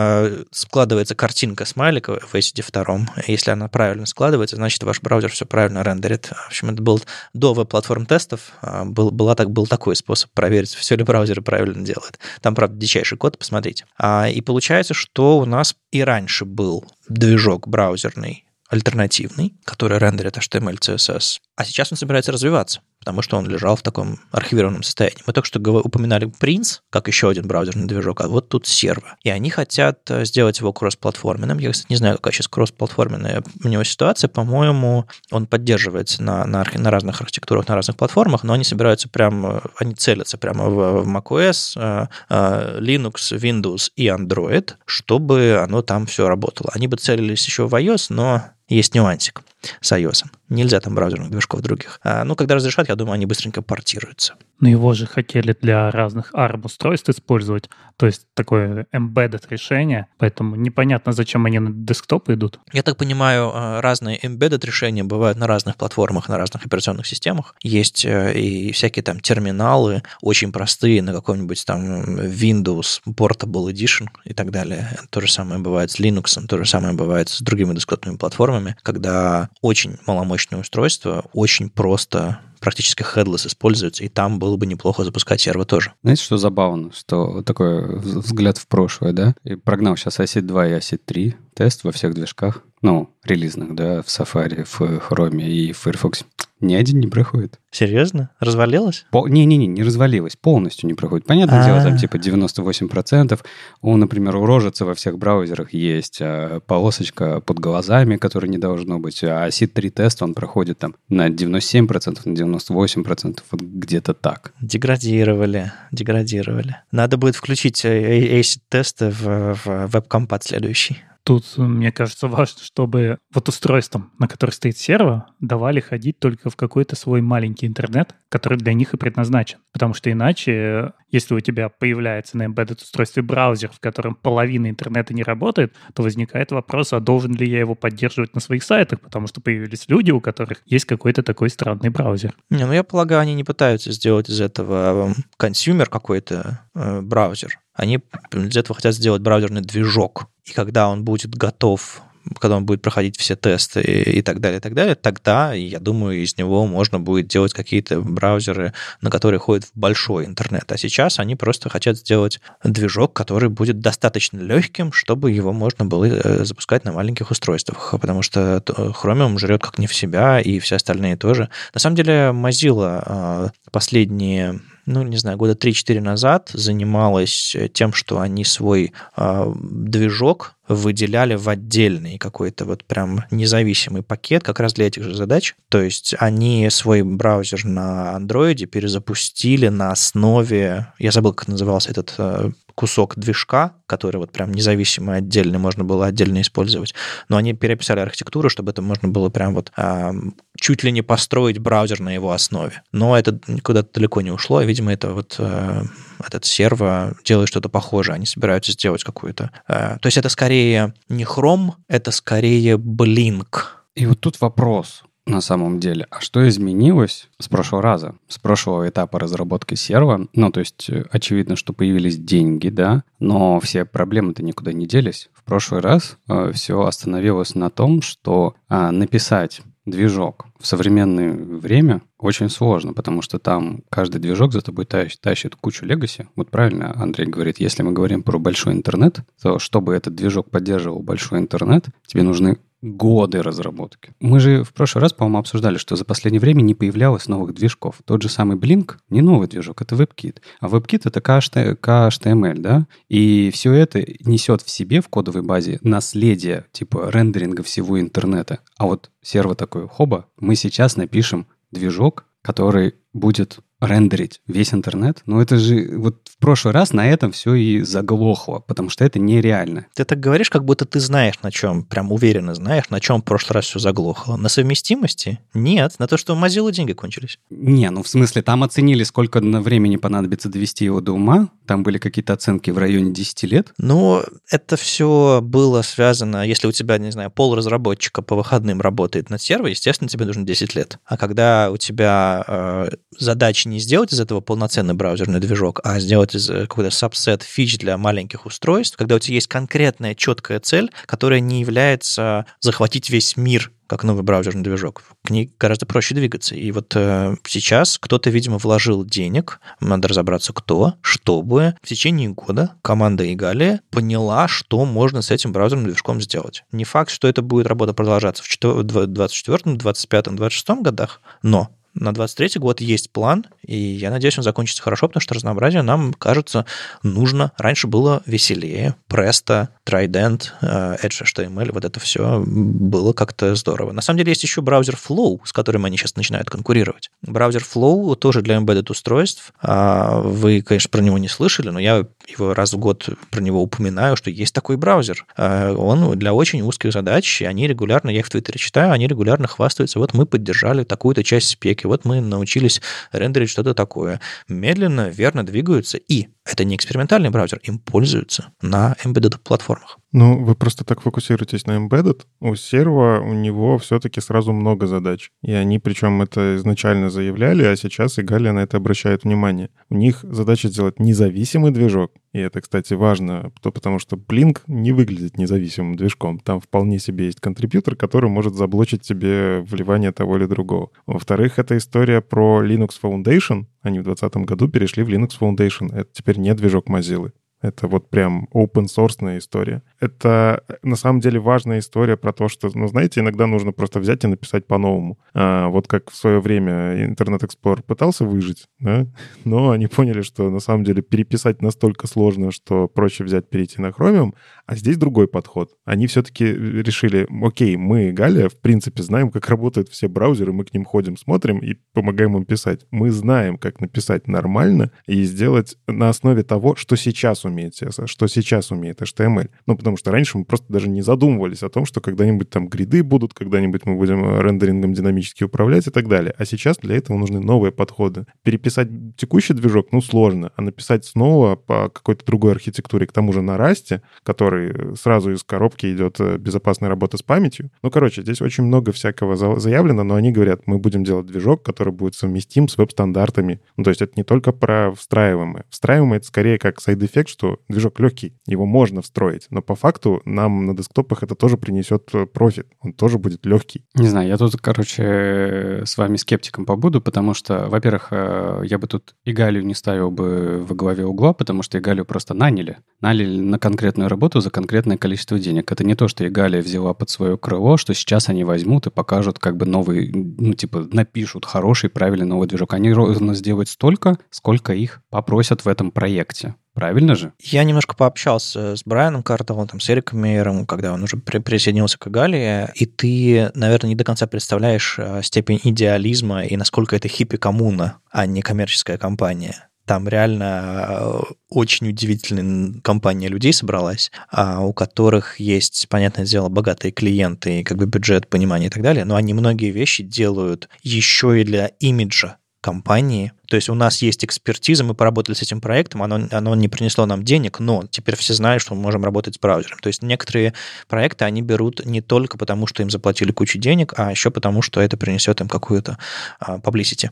складывается картинка смайлика в ACID 2, если она правильно складывается, значит, ваш браузер все правильно рендерит. В общем, это был до веб-платформ тестов, а, был, была так, был такой способ проверить, все ли браузеры правильно делают. Там, правда, дичайший код, посмотрите. А, и получается, что у нас и раньше был движок браузерный альтернативный, который рендерит HTML, CSS, а сейчас он собирается развиваться потому что он лежал в таком архивированном состоянии. Мы только что упоминали Prince, как еще один браузерный движок, а вот тут серво. И они хотят э, сделать его кроссплатформенным. Я, кстати, не знаю, какая сейчас кроссплатформенная у него ситуация. По-моему, он поддерживается на, на, на разных архитектурах, на разных платформах, но они собираются прямо, они целятся прямо в, в macOS, э, э, Linux, Windows и Android, чтобы оно там все работало. Они бы целились еще в iOS, но есть нюансик с iOS. Нельзя там браузерных движков других. А, ну, когда разрешат, я думаю, они быстренько портируются. Но его же хотели для разных ARM-устройств использовать, то есть такое embedded решение, поэтому непонятно, зачем они на десктоп идут. Я так понимаю, а, разные embedded решения бывают на разных платформах, на разных операционных системах. Есть э, и всякие там терминалы, очень простые, на каком-нибудь там Windows Portable Edition и так далее. То же самое бывает с Linux, то же самое бывает с другими десктопными платформами, когда очень маломощное устройство очень просто практически headless используется, и там было бы неплохо запускать сервер тоже. Знаете, что забавно? Что такой взгляд в прошлое, да? И прогнал сейчас ACID 2 и ACID 3 тест во всех движках, ну, релизных, да, в Safari, в Chrome и в Firefox. Ни один не проходит. Серьезно? Развалилось? Не-не-не, не развалилось, полностью не проходит. Понятное дело, там типа 98%. У, например, у рожицы во всех браузерах есть а, полосочка под глазами, которой не должно быть. А SID-3 тест, он проходит там на 97%, на 98%, вот где-то так. Деградировали, деградировали. Надо будет включить ACID-тесты в, в веб-компат следующий. Тут, мне кажется, важно, чтобы вот устройством, на котором стоит сервер, давали ходить только в какой-то свой маленький интернет, который для них и предназначен. Потому что иначе, если у тебя появляется на embedded устройстве браузер, в котором половина интернета не работает, то возникает вопрос, а должен ли я его поддерживать на своих сайтах, потому что появились люди, у которых есть какой-то такой странный браузер. Не, ну я полагаю, они не пытаются сделать из этого consumer какой-то э, браузер. Они для этого хотят сделать браузерный движок. И когда он будет готов когда он будет проходить все тесты и, и так далее, и так далее, тогда, я думаю, из него можно будет делать какие-то браузеры, на которые ходит большой интернет. А сейчас они просто хотят сделать движок, который будет достаточно легким, чтобы его можно было э, запускать на маленьких устройствах, потому что Chromium жрет как не в себя, и все остальные тоже. На самом деле, Mozilla а, последние ну, не знаю, года 3-4 назад занималась э, тем, что они свой э, движок выделяли в отдельный какой-то вот прям независимый пакет как раз для этих же задач. То есть они свой браузер на андроиде перезапустили на основе, я забыл, как назывался этот э, кусок движка, который вот прям независимый, отдельный, можно было отдельно использовать. Но они переписали архитектуру, чтобы это можно было прям вот а, чуть ли не построить браузер на его основе. Но это куда-то далеко не ушло, и, видимо, это вот а, этот серво делает что-то похожее. Они собираются сделать какую-то... А, то есть это скорее не Chrome, это скорее Blink. И вот тут вопрос на самом деле. А что изменилось с прошлого раза, с прошлого этапа разработки серва? Ну, то есть, э, очевидно, что появились деньги, да, но все проблемы-то никуда не делись. В прошлый раз э, все остановилось на том, что э, написать движок в современное время очень сложно, потому что там каждый движок за тобой тащит, тащит кучу легаси. Вот правильно Андрей говорит, если мы говорим про большой интернет, то чтобы этот движок поддерживал большой интернет, тебе нужны годы разработки. Мы же в прошлый раз, по-моему, обсуждали, что за последнее время не появлялось новых движков. Тот же самый Blink не новый движок, это WebKit. А WebKit — это KHTML, да? И все это несет в себе в кодовой базе наследие типа рендеринга всего интернета. А вот серво такой, хоба, мы сейчас напишем движок, который будет рендерить весь интернет. Но это же вот в прошлый раз на этом все и заглохло, потому что это нереально. Ты так говоришь, как будто ты знаешь, на чем, прям уверенно знаешь, на чем в прошлый раз все заглохло. На совместимости? Нет. На то, что у Mozilla деньги кончились. Не, ну в смысле, там оценили, сколько на времени понадобится довести его до ума. Там были какие-то оценки в районе 10 лет. Ну, это все было связано, если у тебя, не знаю, пол разработчика по выходным работает над сервером, естественно, тебе нужно 10 лет. А когда у тебя э, задачи не сделать из этого полноценный браузерный движок, а сделать из э, какой-то subset фич для маленьких устройств, когда у тебя есть конкретная четкая цель, которая не является захватить весь мир как новый браузерный движок. К ней гораздо проще двигаться. И вот э, сейчас кто-то, видимо, вложил денег, надо разобраться кто, чтобы в течение года команда Игалия поняла, что можно с этим браузерным движком сделать. Не факт, что это будет работа продолжаться в 2024, 2025, 2026 годах, но на 23 год есть план, и я надеюсь, он закончится хорошо, потому что разнообразие нам, кажется, нужно. Раньше было веселее. Presto, Trident, э, Edge HTML, вот это все было как-то здорово. На самом деле есть еще браузер Flow, с которым они сейчас начинают конкурировать. Браузер Flow тоже для embedded устройств. А, вы, конечно, про него не слышали, но я его раз в год про него упоминаю, что есть такой браузер. А, он для очень узких задач, и они регулярно, я их в Твиттере читаю, они регулярно хвастаются, вот мы поддержали такую-то часть спеки, вот мы научились рендерить что-то такое. Медленно, верно двигаются, и это не экспериментальный браузер, им пользуются на embedded платформах. Ну, вы просто так фокусируетесь на embedded. У серва у него все-таки сразу много задач. И они, причем, это изначально заявляли, а сейчас и Галия на это обращает внимание. У них задача сделать независимый движок. И это, кстати, важно, потому что Blink не выглядит независимым движком. Там вполне себе есть контрибьютор, который может заблочить тебе вливание того или другого. Во-вторых, это история про Linux Foundation. Они в 2020 году перешли в Linux Foundation. Это теперь не движок Mozilla. Это вот прям open source история. Это на самом деле важная история про то, что, ну, знаете, иногда нужно просто взять и написать по-новому. А, вот как в свое время Internet Explorer пытался выжить, да, но они поняли, что на самом деле переписать настолько сложно, что проще взять, перейти на Chromium, а здесь другой подход. Они все-таки решили, окей, мы, Галя, в принципе, знаем, как работают все браузеры, мы к ним ходим, смотрим и помогаем им писать. Мы знаем, как написать нормально и сделать на основе того, что сейчас умеет CSS, что сейчас умеет HTML. Ну, потому что раньше мы просто даже не задумывались о том, что когда-нибудь там гриды будут, когда-нибудь мы будем рендерингом динамически управлять и так далее. А сейчас для этого нужны новые подходы. Переписать текущий движок, ну, сложно, а написать снова по какой-то другой архитектуре, к тому же на Rust е, который сразу из коробки идет э, безопасная работа с памятью. Ну, короче, здесь очень много всякого заявлено, но они говорят, мы будем делать движок, который будет совместим с веб-стандартами. Ну, то есть это не только про встраиваемые. Встраиваемые — это скорее как side-эффект, что движок легкий, его можно встроить, но по факту нам на десктопах это тоже принесет э, профит, он тоже будет легкий. Не знаю, я тут, короче, с вами скептиком побуду, потому что, во-первых, э, я бы тут Игалию не ставил бы во главе угла, потому что Игалию просто наняли. Наняли на конкретную работу за конкретное количество денег. Это не то, что Игалия взяла под свое крыло, что сейчас они возьмут и покажут как бы новый, ну, типа, напишут хороший, правильный новый движок. Они ровно сделают столько, сколько их попросят в этом проекте. Правильно же? Я немножко пообщался с Брайаном Картовым, там, с Эриком Мейером, когда он уже при присоединился к Галии, и ты, наверное, не до конца представляешь э, степень идеализма и насколько это хиппи-коммуна, а не коммерческая компания. Там реально э, очень удивительная компания людей собралась, а у которых есть, понятное дело, богатые клиенты, как бы бюджет, понимание и так далее, но они многие вещи делают еще и для имиджа компании. То есть у нас есть экспертиза, мы поработали с этим проектом, оно, оно не принесло нам денег, но теперь все знают, что мы можем работать с браузером. То есть некоторые проекты они берут не только потому, что им заплатили кучу денег, а еще потому, что это принесет им какую-то а, publicity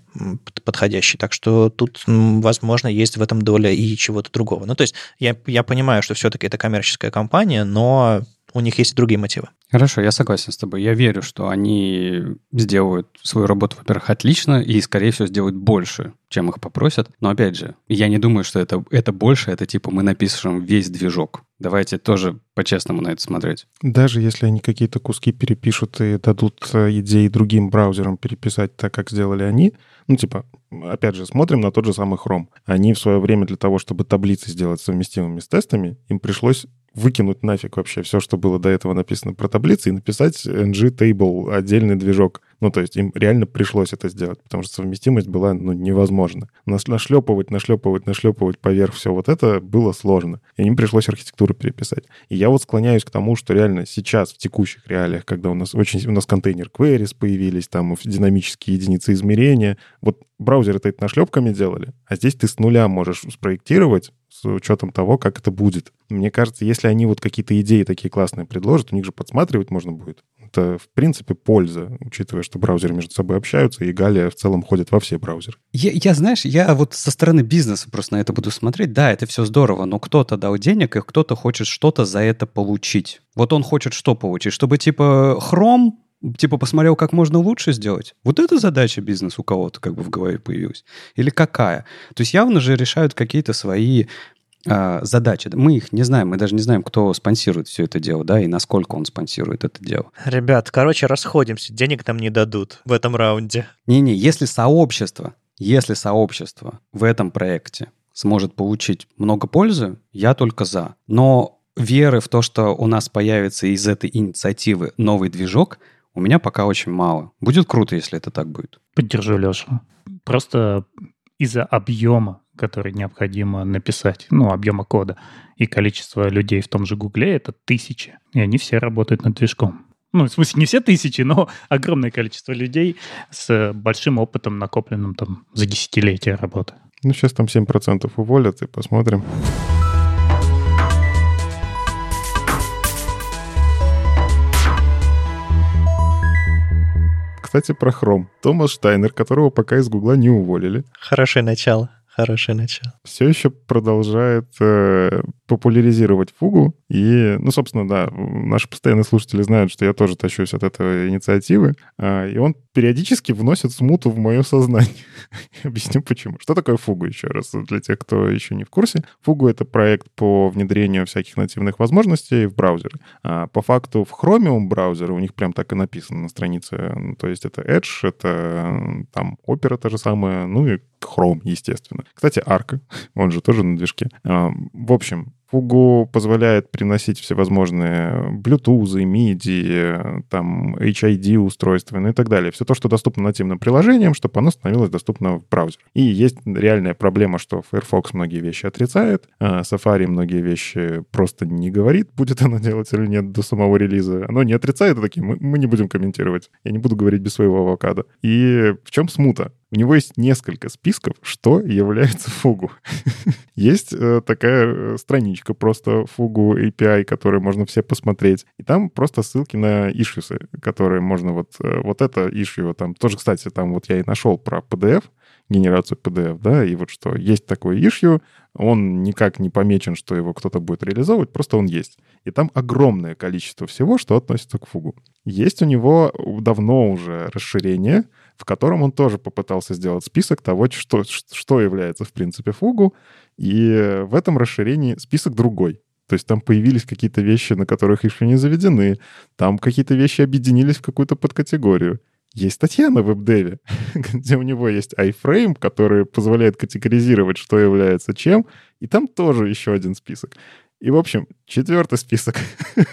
подходящий. Так что тут, возможно, есть в этом доля и чего-то другого. Ну, то есть я, я понимаю, что все-таки это коммерческая компания, но у них есть и другие мотивы. Хорошо, я согласен с тобой. Я верю, что они сделают свою работу, во-первых, отлично и, скорее всего, сделают больше, чем их попросят. Но, опять же, я не думаю, что это, это больше, это типа мы напишем весь движок. Давайте тоже по-честному на это смотреть. Даже если они какие-то куски перепишут и дадут э, идеи другим браузерам переписать так, как сделали они, ну, типа, опять же, смотрим на тот же самый Chrome. Они в свое время для того, чтобы таблицы сделать совместимыми с тестами, им пришлось выкинуть нафиг вообще все, что было до этого написано про таблицы, и написать ng-table, отдельный движок. Ну, то есть им реально пришлось это сделать, потому что совместимость была, ну, невозможна. Нашлепывать, нашлепывать, нашлепывать поверх все вот это было сложно. И им пришлось архитектуру переписать. И я вот склоняюсь к тому, что реально сейчас, в текущих реалиях, когда у нас очень... У нас контейнер queries появились, там динамические единицы измерения, вот браузеры-то это нашлепками делали, а здесь ты с нуля можешь спроектировать с учетом того, как это будет. Мне кажется, если они вот какие-то идеи такие классные предложат, у них же подсматривать можно будет. Это, в принципе, польза, учитывая, что браузеры между собой общаются, и Галия в целом ходит во все браузеры. Я, я, знаешь, я вот со стороны бизнеса просто на это буду смотреть. Да, это все здорово, но кто-то дал денег, и кто-то хочет что-то за это получить. Вот он хочет что получить? Чтобы, типа, Chrome типа посмотрел, как можно лучше сделать. Вот эта задача бизнес у кого-то как бы в голове появилась. Или какая? То есть явно же решают какие-то свои а, задачи. Мы их не знаем, мы даже не знаем, кто спонсирует все это дело, да, и насколько он спонсирует это дело. Ребят, короче, расходимся, денег нам не дадут в этом раунде. Не-не, если сообщество, если сообщество в этом проекте сможет получить много пользы, я только за. Но веры в то, что у нас появится из этой инициативы новый движок, у меня пока очень мало. Будет круто, если это так будет. Поддержу Лешу. Просто из-за объема, который необходимо написать, ну, объема кода, и количество людей в том же Гугле — это тысячи. И они все работают над движком. Ну, в смысле, не все тысячи, но огромное количество людей с большим опытом, накопленным там за десятилетия работы. Ну, сейчас там 7% уволят, и посмотрим. Кстати, про Chrome. Томас Штайнер, которого пока из Гугла не уволили. Хорошее начало. Хорошее начало. Все еще продолжает э, популяризировать фугу. И, ну, собственно, да, наши постоянные слушатели знают, что я тоже тащусь от этой инициативы. Э, и он периодически вносит смуту в мое сознание. Объясню почему. Что такое фугу еще раз, для тех, кто еще не в курсе. Фугу — это проект по внедрению всяких нативных возможностей в браузеры. А по факту в Chromium браузере у них прям так и написано на странице. Ну, то есть это Edge, это там Opera та же самая, ну и Chrome, естественно. Кстати, Arc, он же тоже на движке. В общем, Fugu позволяет приносить всевозможные Bluetooth, MIDI, там, HID устройства ну и так далее. Все то, что доступно нативным приложениям, чтобы оно становилось доступно в браузере. И есть реальная проблема, что Firefox многие вещи отрицает, а Safari многие вещи просто не говорит, будет оно делать или нет до самого релиза. Оно не отрицает, а такие, мы, мы не будем комментировать. Я не буду говорить без своего авокадо. И в чем смута? У него есть несколько списков, что является фугу. есть э, такая э, страничка просто фугу API, которую можно все посмотреть. И там просто ссылки на ишьюсы, которые можно вот... Э, вот это issue там... Тоже, кстати, там вот я и нашел про PDF, генерацию PDF, да, и вот что есть такой issue, он никак не помечен, что его кто-то будет реализовывать, просто он есть. И там огромное количество всего, что относится к фугу. Есть у него давно уже расширение, в котором он тоже попытался сделать список того, что, что является, в принципе, фугу. И в этом расширении список другой. То есть там появились какие-то вещи, на которых еще не заведены. Там какие-то вещи объединились в какую-то подкатегорию. Есть статья на web.dev е, где у него есть iFrame, который позволяет категоризировать, что является чем, и там тоже еще один список. И, в общем, четвертый список,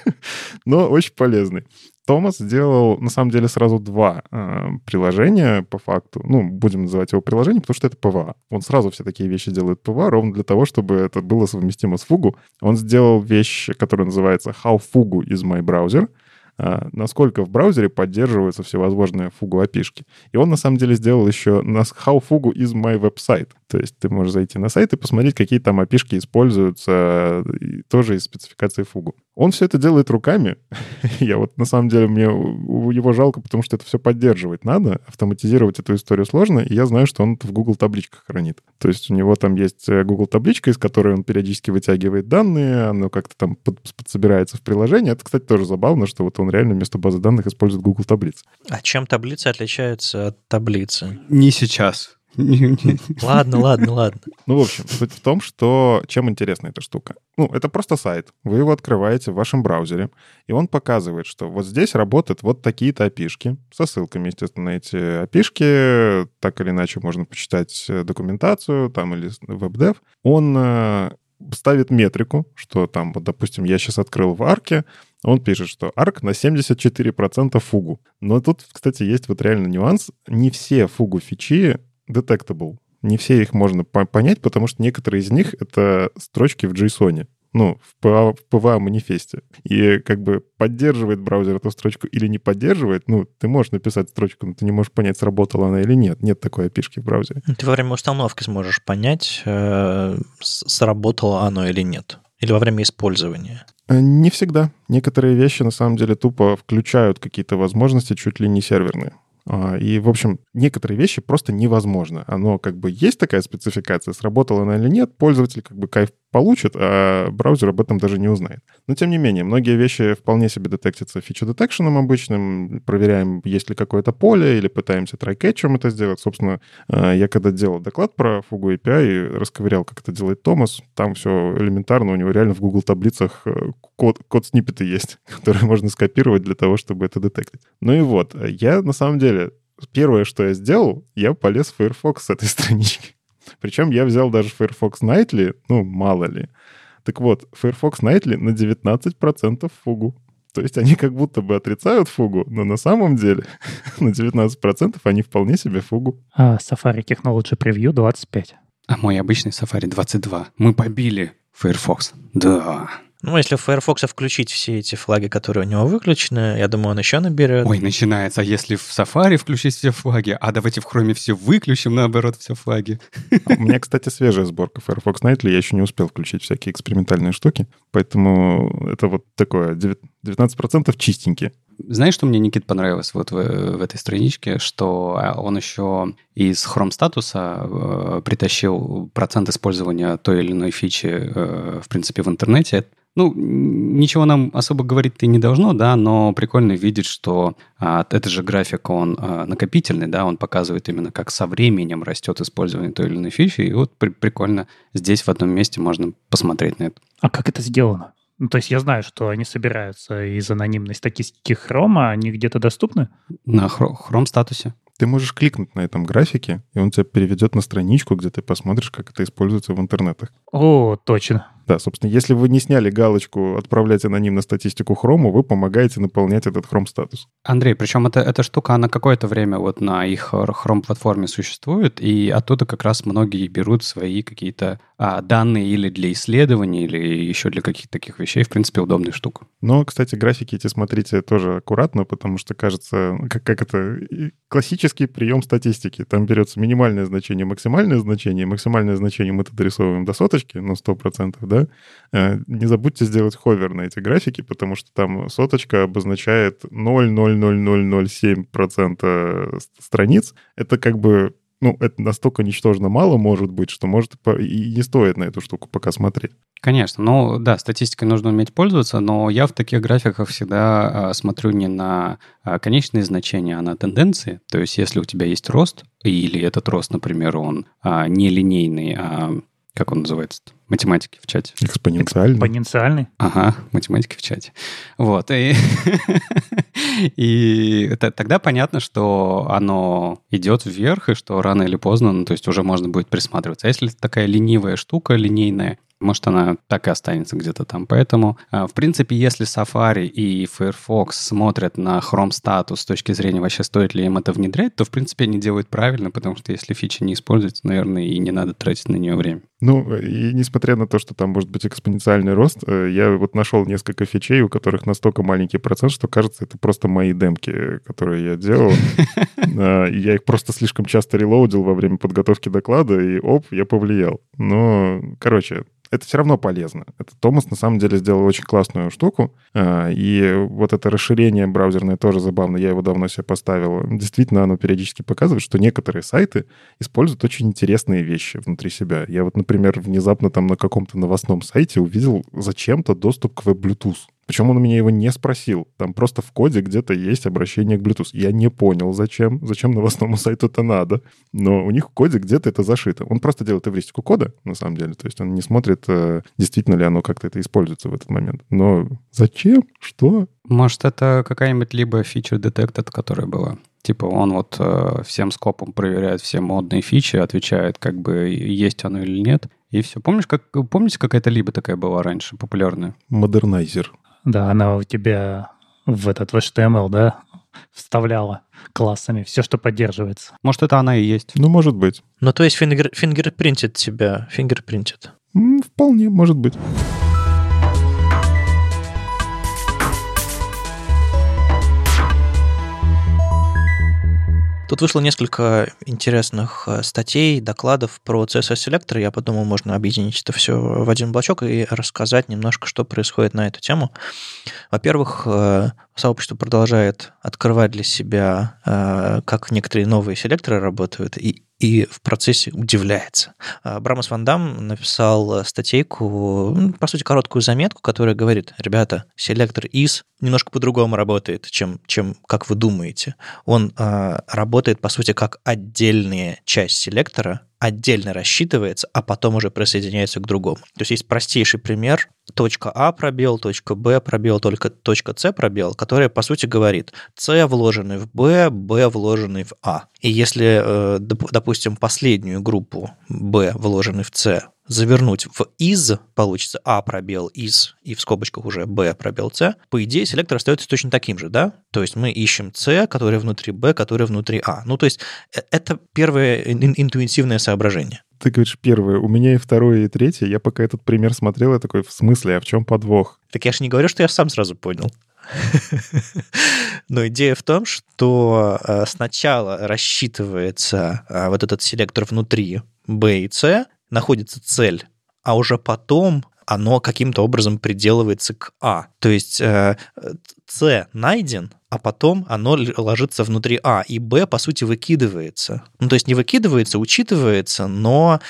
но очень полезный. Томас сделал, на самом деле, сразу два э, приложения по факту. Ну, будем называть его приложением, потому что это PWA. Он сразу все такие вещи делает PWA, ровно для того, чтобы это было совместимо с Fugu. Он сделал вещь, которая называется How Fugu is my browser — а, насколько в браузере поддерживаются всевозможные фугу опишки. И он на самом деле сделал еще how fugu is my website. То есть ты можешь зайти на сайт и посмотреть, какие там опишки используются тоже из спецификации фугу. Он все это делает руками. Я вот на самом деле мне его жалко, потому что это все поддерживать надо. Автоматизировать эту историю сложно, и я знаю, что он это в Google табличках хранит. То есть у него там есть э, Google табличка, из которой он периодически вытягивает данные, оно как-то там под, подсобирается в приложение. Это, кстати, тоже забавно, что вот он реально вместо базы данных использует Google таблицы. А чем таблицы отличаются от таблицы? Не сейчас. Ладно, ладно, ладно. Ну, в общем, суть в том, что чем интересна эта штука. Ну, это просто сайт. Вы его открываете в вашем браузере, и он показывает, что вот здесь работают вот такие-то опишки со ссылками, естественно, эти опишки. Так или иначе можно почитать э, документацию там или веб-дев. Он э, ставит метрику, что там, вот, допустим, я сейчас открыл в арке, он пишет, что арк на 74% фугу. Но тут, кстати, есть вот реально нюанс. Не все фугу фичи detectable. Не все их можно понять, потому что некоторые из них — это строчки в JSON. Ну, в PWA, PWA манифесте. И как бы поддерживает браузер эту строчку или не поддерживает, ну, ты можешь написать строчку, но ты не можешь понять, сработала она или нет. Нет такой опишки в браузере. Ты во время установки сможешь понять, э, сработало оно или нет. Или во время использования. Э, не всегда. Некоторые вещи на самом деле тупо включают какие-то возможности чуть ли не серверные. А, и, в общем, некоторые вещи просто невозможно. Оно как бы есть такая спецификация, сработала она или нет, пользователь как бы кайф получит, а браузер об этом даже не узнает. Но, тем не менее, многие вещи вполне себе детектятся фичу-детекшеном обычным. Проверяем, есть ли какое-то поле, или пытаемся трайкетчем это сделать. Собственно, а, я когда делал доклад про Fugu API расковырял, как это делает Томас, там все элементарно, у него реально в Google таблицах э, код, код сниппеты есть, который можно скопировать для того, чтобы это детектить. Ну и вот, я на самом деле первое, что я сделал, я полез в Firefox с этой странички. Причем я взял даже Firefox Nightly, ну, мало ли. Так вот, Firefox Nightly на 19% фугу. То есть они как будто бы отрицают фугу, но на самом деле на 19% они вполне себе фугу. А Safari Technology Preview 25. А мой обычный Safari 22. Мы побили Firefox. Да. Ну, если в Firefox включить все эти флаги, которые у него выключены, я думаю, он еще наберет. Ой, начинается. А если в Safari включить все флаги, а давайте в Chrome все выключим, наоборот, все флаги. У меня, кстати, свежая сборка Firefox Nightly. Я еще не успел включить всякие экспериментальные штуки. Поэтому это вот такое 19% чистенькие. Знаешь, что мне, Никит, понравилось вот в, в этой страничке, что а, он еще из Chrome статуса э, притащил процент использования той или иной фичи, э, в принципе, в интернете. Ну, ничего нам особо говорить-то и не должно, да, но прикольно видеть, что а, это же график, он а, накопительный, да, он показывает именно, как со временем растет использование той или иной фичи, и вот при, прикольно здесь в одном месте можно посмотреть на это. А как это сделано? Ну, то есть я знаю, что они собираются из анонимной статистики хрома, они где-то доступны? На Chrome статусе. Ты можешь кликнуть на этом графике, и он тебя переведет на страничку, где ты посмотришь, как это используется в интернетах. О, точно. Да, собственно, если вы не сняли галочку «Отправлять анонимно статистику хрому», вы помогаете наполнять этот хром-статус. Андрей, причем это, эта штука, она какое-то время вот на их хром-платформе существует, и оттуда как раз многие берут свои какие-то а, данные или для исследований, или еще для каких-то таких вещей. В принципе, удобная штука. Но, кстати, графики эти смотрите тоже аккуратно, потому что, кажется, как, как это классический прием статистики. Там берется минимальное значение, максимальное значение. Максимальное значение мы дорисовываем до соточки, ну, 100%, да, да, э, не забудьте сделать ховер на эти графики, потому что там соточка обозначает 0,00007% страниц. Это как бы ну, это настолько ничтожно мало может быть, что может и не стоит на эту штуку пока смотреть. Конечно, ну да, статистикой нужно уметь пользоваться, но я в таких графиках всегда а, смотрю не на а, конечные значения, а на тенденции. То есть если у тебя есть рост, или этот рост, например, он а, не линейный, а как он называется -то? Математики в чате. Экспоненциальный. Экспоненциальный. Ага, математики в чате. Вот. И, и тогда понятно, что оно идет вверх, и что рано или поздно, ну, то есть уже можно будет присматриваться. А если такая ленивая штука, линейная, может, она так и останется где-то там. Поэтому, а, в принципе, если Safari и Firefox смотрят на Chrome статус с точки зрения вообще стоит ли им это внедрять, то, в принципе, они делают правильно, потому что если фича не используется, наверное, и не надо тратить на нее время. Ну, и несмотря на то, что там может быть экспоненциальный рост, э, я вот нашел несколько фичей, у которых настолько маленький процент, что кажется, это просто мои демки, которые я делал. А, я их просто слишком часто релоудил во время подготовки доклада, и оп, я повлиял. Но, короче, это все равно полезно. Это Томас на самом деле сделал очень классную штуку. А, и вот это расширение браузерное тоже забавно. Я его давно себе поставил. Действительно, оно периодически показывает, что некоторые сайты используют очень интересные вещи внутри себя. Я вот, например, внезапно там на каком-то новостном сайте увидел зачем-то доступ к веб-Bluetooth. Причем он у меня его не спросил. Там просто в коде где-то есть обращение к Bluetooth. Я не понял, зачем. Зачем новостному сайту это надо. Но у них в коде где-то это зашито. Он просто делает эвристику кода, на самом деле. То есть он не смотрит, э, действительно ли оно как-то это используется в этот момент. Но зачем? Что? Может, это какая-нибудь либо фича детектор, которая была? Типа он вот э, всем скопом проверяет все модные фичи, отвечает, как бы есть оно или нет. И все. Помнишь, как, помните, какая-то либа такая была раньше, популярная? Modernizr. Да, она у тебя в этот в HTML, да, вставляла классами все, что поддерживается. Может, это она и есть. Ну, может быть. Ну, то есть фингер, фингерпринтит тебя, фингерпринтит. Вполне, может быть. Тут вышло несколько интересных э, статей, докладов про CSS-селектор. Я подумал, можно объединить это все в один блочок и рассказать немножко, что происходит на эту тему. Во-первых, э, сообщество продолжает открывать для себя, э, как некоторые новые селекторы работают, и и в процессе удивляется. А, Брамас Ван Дам написал статейку, ну, по сути, короткую заметку, которая говорит, ребята, селектор is немножко по-другому работает, чем, чем как вы думаете. Он э, работает, по сути, как отдельная часть селектора, отдельно рассчитывается, а потом уже присоединяется к другому. То есть есть простейший пример, точка А пробел, точка Б пробел, только точка С пробел, которая, по сути, говорит, С вложенный в Б, Б вложенный в А. И если, э, допустим, последнюю группу Б вложенный в С завернуть в из, получится А пробел из, и в скобочках уже Б пробел С, по идее селектор остается точно таким же, да? То есть мы ищем С, который внутри Б, который внутри А. Ну, то есть э, это первое интуитивное соображение. Ты говоришь первое, у меня и второе, и третье. Я пока этот пример смотрел, я такой, в смысле, а в чем подвох? Так я же не говорю, что я сам сразу понял. Но идея в том, что э, сначала рассчитывается э, вот этот селектор внутри B и C, находится цель а уже потом оно каким-то образом приделывается к А. То есть э, С найден, а потом оно ложится внутри А, и Б, по сути, выкидывается. Ну, то есть не выкидывается, учитывается, но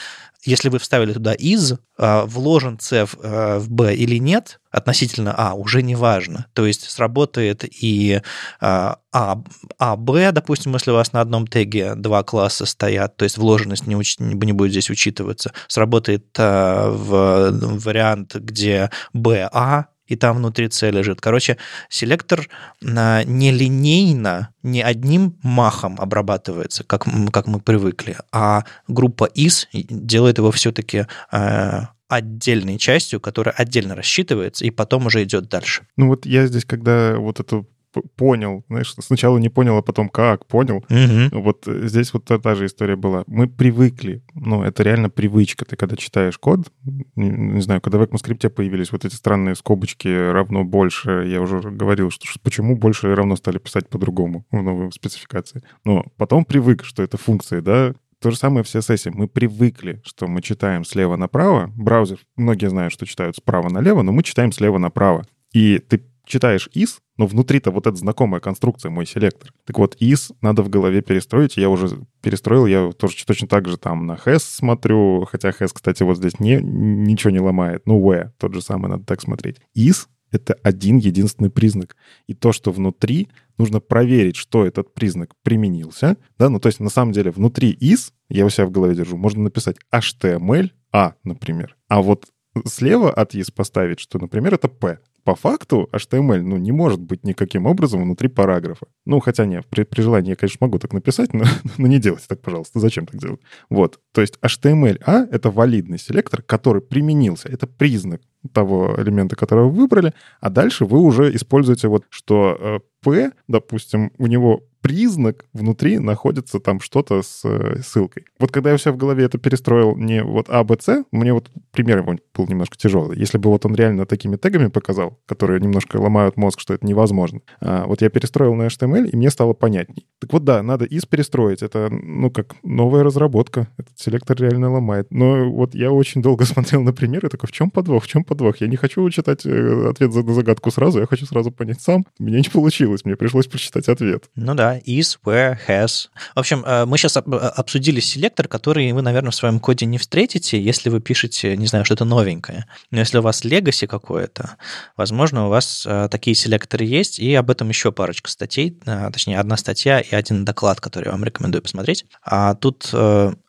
если вы вставили туда из, а, вложен C в, а, в B или нет, относительно А, уже не важно. То есть сработает и а, а, а, Б, допустим, если у вас на одном теге два класса стоят, то есть вложенность не, уч, не будет здесь учитываться. Сработает а, в вариант, где B, А, и там внутри C лежит. Короче, селектор нелинейно, не одним махом обрабатывается, как, как мы привыкли, а группа is делает его все-таки э, отдельной частью, которая отдельно рассчитывается и потом уже идет дальше. Ну вот я здесь, когда вот эту понял, знаешь, сначала не понял, а потом как понял. Угу. Вот э, здесь вот та, та же история была. Мы привыкли, ну, это реально привычка. Ты когда читаешь код, не, не знаю, когда в ECMAScript появились вот эти странные скобочки равно больше, я уже говорил, что почему больше равно стали писать по-другому в новой спецификации. Но потом привык, что это функции, да, то же самое в CSS. Мы привыкли, что мы читаем слева направо. Браузер, многие знают, что читают справа налево, но мы читаем слева направо. И ты читаешь is, но внутри-то вот эта знакомая конструкция, мой селектор. Так вот, is надо в голове перестроить. Я уже перестроил, я тоже точно так же там на has смотрю, хотя has, кстати, вот здесь не, ничего не ломает. Ну, where, тот же самый, надо так смотреть. Is — это один единственный признак. И то, что внутри, нужно проверить, что этот признак применился. Да, ну то есть на самом деле внутри is, я у себя в голове держу, можно написать HTML, A, например. А вот слева от is поставить, что, например, это P по факту HTML ну, не может быть никаким образом внутри параграфа. Ну, хотя нет, при, при желании я, конечно, могу так написать, но, но не делайте так, пожалуйста. Зачем так делать? Вот. То есть HTML-A — это валидный селектор, который применился. Это признак того элемента, который вы выбрали, а дальше вы уже используете вот, что э, P, допустим, у него признак внутри находится там что-то с э, ссылкой. Вот когда я все в голове это перестроил не вот А, Б, С, мне вот пример его был немножко тяжелый. Если бы вот он реально такими тегами показал, которые немножко ломают мозг, что это невозможно, а, вот я перестроил на HTML, и мне стало понятней. Так вот да, надо из перестроить. Это, ну, как новая разработка. Этот селектор реально ломает. Но вот я очень долго смотрел на пример и такой, в чем подвох, в чем подвох? Я не хочу читать э, ответ на загадку сразу, я хочу сразу понять сам. Мне не получилось, мне пришлось прочитать ответ. Ну да, is, where, has. В общем, э, мы сейчас обсудили селектор, который вы, наверное, в своем коде не встретите, если вы пишете, не знаю, что-то новенькое. Но если у вас legacy какое-то, возможно, у вас э, такие селекторы есть, и об этом еще парочка статей, э, точнее, одна статья и один доклад, который я вам рекомендую посмотреть. А тут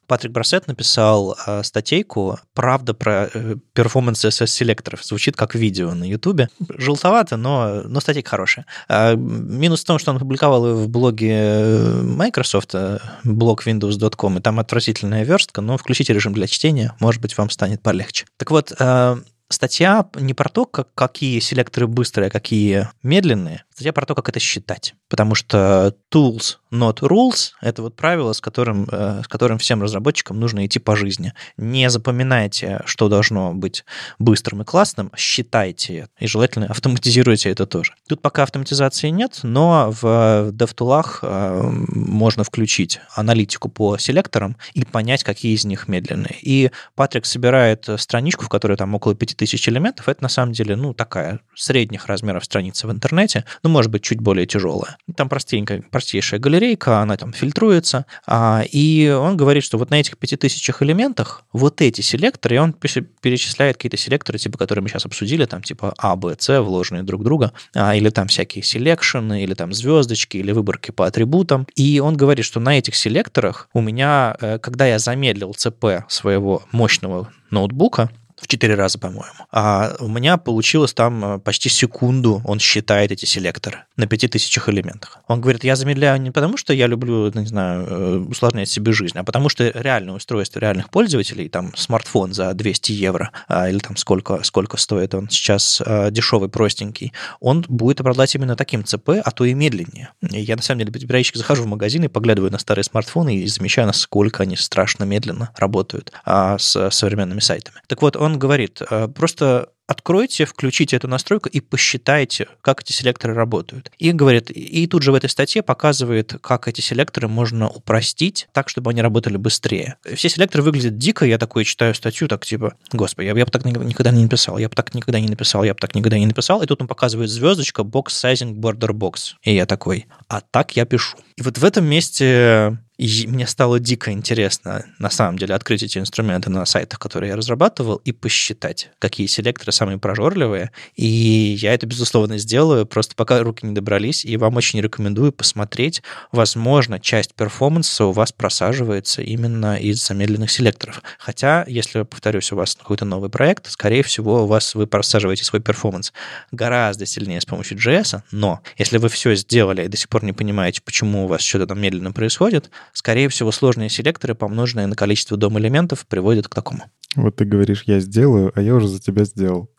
Патрик Брасет написал э, статейку «Правда про э, performance CSS-селекторов». Звучит как видео на Ютубе. Желтовато, но, но статейка хорошая. Э, минус в том, что он публиковал ее в блоге э, Microsoft, э, блог windows.com, и там отвратительная верстка, но включите режим для чтения, может быть, вам станет полегче. Так вот, э, статья не про то, как, какие селекторы быстрые, а какие медленные, статья про то, как это считать. Потому что tools, not rules — это вот правило, с которым, э, с которым всем разработчикам нужно идти по жизни. Не запоминайте, что должно быть быстрым и классным, считайте и желательно автоматизируйте это тоже. Тут пока автоматизации нет, но в DevTool'ах э, можно включить аналитику по селекторам и понять, какие из них медленные. И Патрик собирает страничку, в которой там около 5000 элементов. Это на самом деле, ну, такая средних размеров страница в интернете. Ну, может быть, чуть более тяжелая. Там простенькая, простейшая галерейка, она там фильтруется, а, и он говорит, что вот на этих 5000 элементах вот эти селекторы, и он перечисляет какие-то селекторы, типа, которые мы сейчас обсудили, там, типа А, Б, С, вложенные друг в друга, а, или там всякие селекшены, или там звездочки, или выборки по атрибутам, и он говорит, что на этих селекторах у меня, э, когда я замедлил ЦП своего мощного ноутбука, в 4 раза, по-моему. А у меня получилось там э, почти секунду, он считает эти селекторы на 5000 элементах. Он говорит, я замедляю не потому, что я люблю, не знаю, э, усложнять себе жизнь, а потому что реальное устройство реальных пользователей, там смартфон за 200 евро, а, или там сколько, сколько стоит он сейчас а, дешевый, простенький, он будет обладать именно таким ЦП, а то и медленнее. Я, на самом деле, периодически захожу в магазин и поглядываю на старые смартфоны и замечаю, насколько они страшно медленно работают а, с современными сайтами. Так вот, он он говорит, э, просто откройте, включите эту настройку и посчитайте, как эти селекторы работают. И говорит, и тут же в этой статье показывает, как эти селекторы можно упростить так, чтобы они работали быстрее. Все селекторы выглядят дико, я такой читаю статью, так типа, господи, я, я бы так никогда не написал, я бы так никогда не написал, я бы так никогда не написал. И тут он показывает звездочка, box sizing, border box. И я такой, а так я пишу. И вот в этом месте и мне стало дико интересно, на самом деле, открыть эти инструменты на сайтах, которые я разрабатывал, и посчитать, какие селекторы самые прожорливые. И я это, безусловно, сделаю, просто пока руки не добрались, и вам очень рекомендую посмотреть. Возможно, часть перформанса у вас просаживается именно из замедленных селекторов. Хотя, если, повторюсь, у вас какой-то новый проект, скорее всего, у вас вы просаживаете свой перформанс гораздо сильнее с помощью JS, но если вы все сделали и до сих пор не понимаете, почему у вас что-то там медленно происходит, скорее всего, сложные селекторы, помноженные на количество дом элементов, приводят к такому. Вот ты говоришь, я сделаю, а я уже за тебя сделал.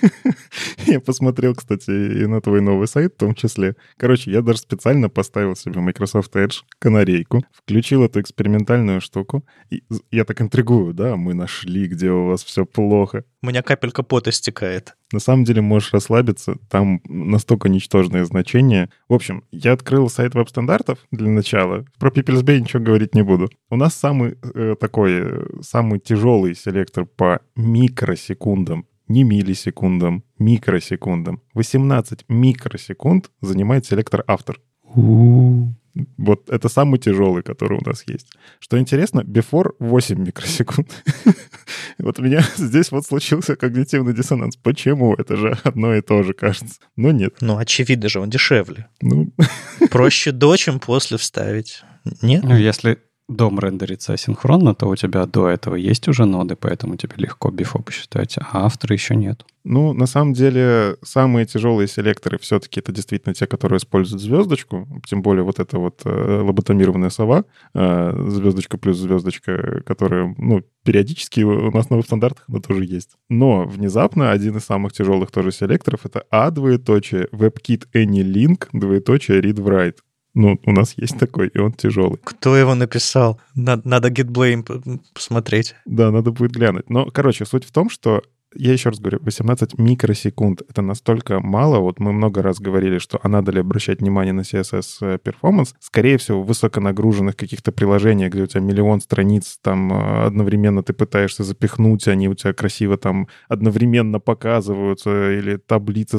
Я посмотрел, кстати, и на твой новый сайт в том числе. Короче, я даже специально поставил себе Microsoft Edge канарейку, включил эту экспериментальную штуку. И я так интригую, да, мы нашли, где у вас все плохо. У меня капелька пота стекает. На самом деле можешь расслабиться, там настолько ничтожные значения. В общем, я открыл сайт веб-стандартов для начала. Про People's Bay ничего говорить не буду. У нас самый э, такой, э, самый тяжелый селектор по микросекундам не миллисекундам, микросекундам. 18 микросекунд занимает селектор автор. Вот это самый тяжелый, который у нас есть. Что интересно, before 8 микросекунд. вот у меня здесь вот случился когнитивный диссонанс. Почему? Это же одно и то же, кажется. Но нет. Ну, очевидно же, он дешевле. Ну. Проще до, чем после вставить. Нет? Ну, если дом рендерится асинхронно, то у тебя до этого есть уже ноды, поэтому тебе легко бифо посчитать, а автора еще нет. Ну, на самом деле, самые тяжелые селекторы все-таки это действительно те, которые используют звездочку, тем более вот эта вот э, лоботомированная сова, э, звездочка плюс звездочка, которая, ну, периодически у нас на стандартах она тоже есть. Но внезапно один из самых тяжелых тоже селекторов это A двоеточие WebKit AnyLink двоеточие read-write. Ну, у нас есть такой, и он тяжелый. Кто его написал? Надо, надо GitBlame посмотреть. Да, надо будет глянуть. Но, короче, суть в том, что я еще раз говорю, 18 микросекунд — это настолько мало. Вот мы много раз говорили, что а надо ли обращать внимание на CSS перформанс. Скорее всего, в высоконагруженных каких-то приложениях, где у тебя миллион страниц, там э, одновременно ты пытаешься запихнуть, они у тебя красиво там одновременно показываются, или таблица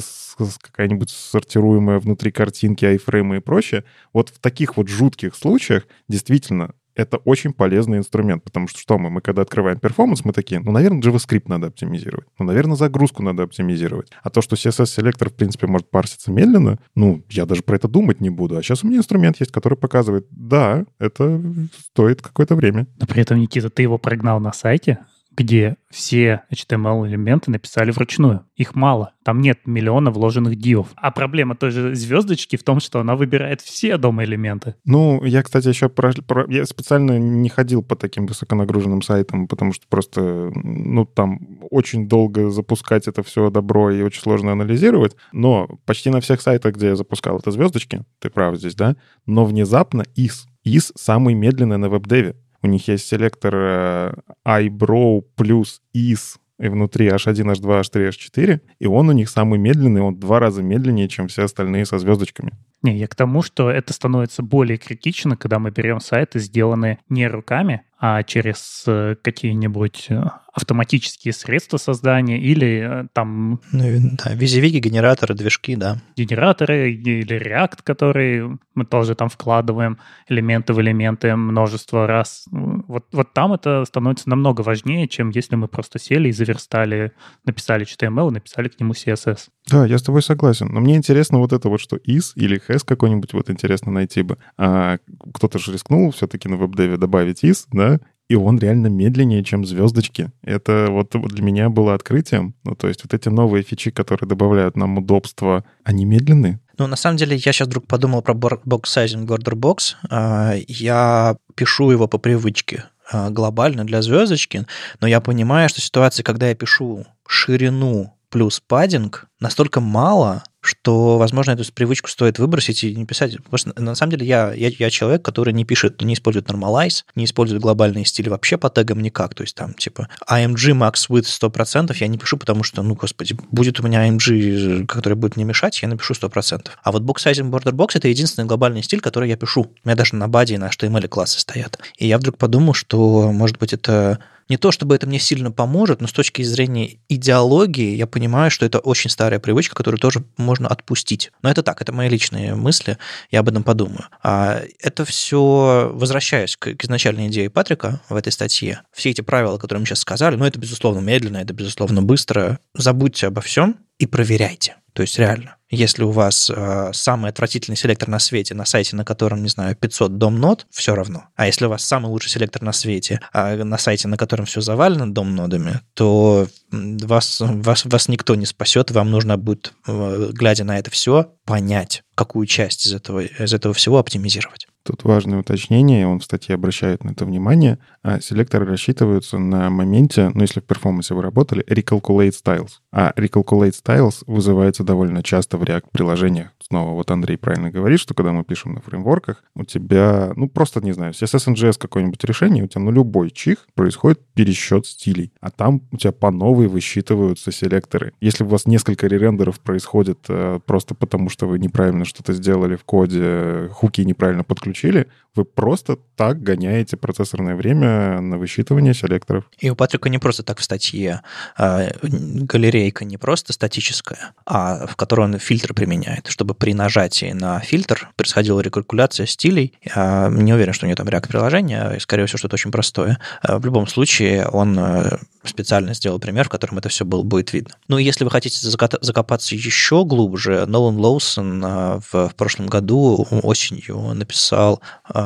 какая-нибудь сортируемая внутри картинки, айфреймы и прочее. Вот в таких вот жутких случаях действительно это очень полезный инструмент, потому что что мы? Мы когда открываем performance, мы такие, ну, наверное, JavaScript надо оптимизировать, ну, наверное, загрузку надо оптимизировать. А то, что CSS-селектор, в принципе, может парситься медленно, ну, я даже про это думать не буду. А сейчас у меня инструмент есть, который показывает, да, это стоит какое-то время. Но при этом, Никита, ты его прогнал на сайте, где все HTML-элементы написали вручную. Их мало. Там нет миллиона вложенных дивов. А проблема той же звездочки в том, что она выбирает все дома-элементы. Ну, я, кстати, еще про, про... Я специально не ходил по таким высоконагруженным сайтам, потому что просто, ну, там очень долго запускать это все добро и очень сложно анализировать. Но почти на всех сайтах, где я запускал это звездочки, ты прав здесь, да? Но внезапно IS. IS самый медленный на веб-деве. У них есть селектор э, iBrow плюс is и внутри H1, H2, H3, H4, и он у них самый медленный, он в два раза медленнее, чем все остальные со звездочками. Не, я к тому, что это становится более критично, когда мы берем сайты, сделанные не руками, а через э, какие-нибудь э, автоматические средства создания или э, там... Ну, да, визивики, генераторы, движки, да. Генераторы или React, которые мы тоже там вкладываем элементы в элементы множество раз. Вот, вот там это становится намного важнее, чем если мы просто сели и заверстали, написали HTML, написали к нему CSS. Да, я с тобой согласен. Но мне интересно вот это вот, что is или has какой-нибудь вот интересно найти бы. А кто-то же рискнул все-таки на веб-деве добавить is, да, и он реально медленнее, чем звездочки. Это вот для меня было открытием. Ну, то есть вот эти новые фичи, которые добавляют нам удобства, они медленные. Ну, на самом деле, я сейчас вдруг подумал про box sizing order box. А, я пишу его по привычке а, глобально для звездочки, но я понимаю, что ситуация, когда я пишу ширину плюс паддинг настолько мало, что, возможно, эту привычку стоит выбросить и не писать. Потому что, на самом деле, я, я, я человек, который не пишет, не использует normalize, не использует глобальные стили вообще по тегам никак. То есть там, типа, AMG max width 100% я не пишу, потому что, ну, господи, будет у меня AMG, который будет мне мешать, я напишу 100%. А вот box sizing border box — это единственный глобальный стиль, который я пишу. У меня даже на баде и на HTML классы стоят. И я вдруг подумал, что, может быть, это не то, чтобы это мне сильно поможет, но с точки зрения идеологии я понимаю, что это очень старая привычка, которую тоже можно отпустить. Но это так, это мои личные мысли, я об этом подумаю. А это все, возвращаясь к, к изначальной идее Патрика в этой статье, все эти правила, которые мы сейчас сказали, ну, это, безусловно, медленно, это, безусловно, быстро. Забудьте обо всем и проверяйте. То есть реально, если у вас э, самый отвратительный селектор на свете на сайте, на котором, не знаю, 500 дом-нод, все равно. А если у вас самый лучший селектор на свете э, на сайте, на котором все завалено дом-нодами, то вас, вас, вас никто не спасет, вам нужно будет, э, глядя на это все, понять, какую часть из этого, из этого всего оптимизировать. Тут важное уточнение, он в статье обращает на это внимание. А селекторы рассчитываются на моменте, ну, если в перформансе вы работали, recalculate styles. А recalculate styles вызывается довольно часто в React-приложениях. Снова вот Андрей правильно говорит, что когда мы пишем на фреймворках, у тебя, ну, просто, не знаю, CSS NGS какое-нибудь решение, у тебя на любой чих происходит пересчет стилей, а там у тебя по новой высчитываются селекторы. Если у вас несколько ререндеров происходит э, просто потому, что вы неправильно что-то сделали в коде, хуки неправильно подключили, вы просто так гоняете процессорное время на высчитывание селекторов. И у Патрика не просто так в статье а, галерейка не просто статическая, а в которой он фильтр применяет, чтобы при нажатии на фильтр происходила рекалькуляция стилей. Не уверен, что у него там React-приложение, а, скорее всего, что-то очень простое. А, в любом случае, он э, специально сделал пример, в котором это все было, будет видно. Ну, если вы хотите закопаться еще глубже, Нолан Лоусон в, в прошлом году осенью написал,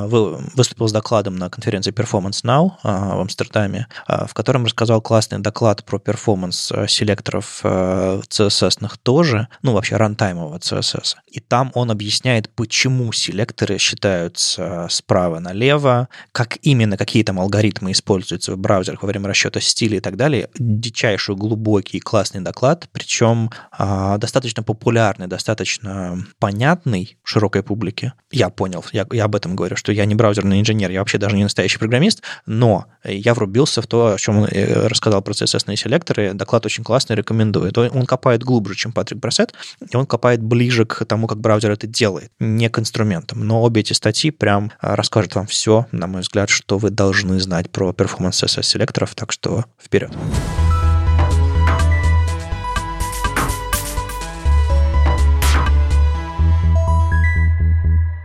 выступил с докладом на конференции Performance Now в Амстердаме, в котором рассказал классный доклад про перформанс селекторов CSS тоже, ну, вообще рантаймового CSS. И там он объясняет, почему селекторы считаются справа налево, как именно какие там алгоритмы используются в браузерах во время расчета стиля и так далее. Дичайший, глубокий, классный доклад, причем а, достаточно популярный, достаточно понятный широкой публике. Я понял, я, я об этом говорю, что я не браузерный инженер, я вообще даже не настоящий программист, но я врубился в то, о чем э, рассказал про CSS селекторы. Доклад очень классный, рекомендую. Он копает глубже, чем Патрик Брасет, и он копает ближе к тому, как браузер это делает, не к инструментам. Но обе эти статьи прям а, расскажут вам все, на мой взгляд, что вы должны знать про перформанс CSS селекторов, так что вперед вперед.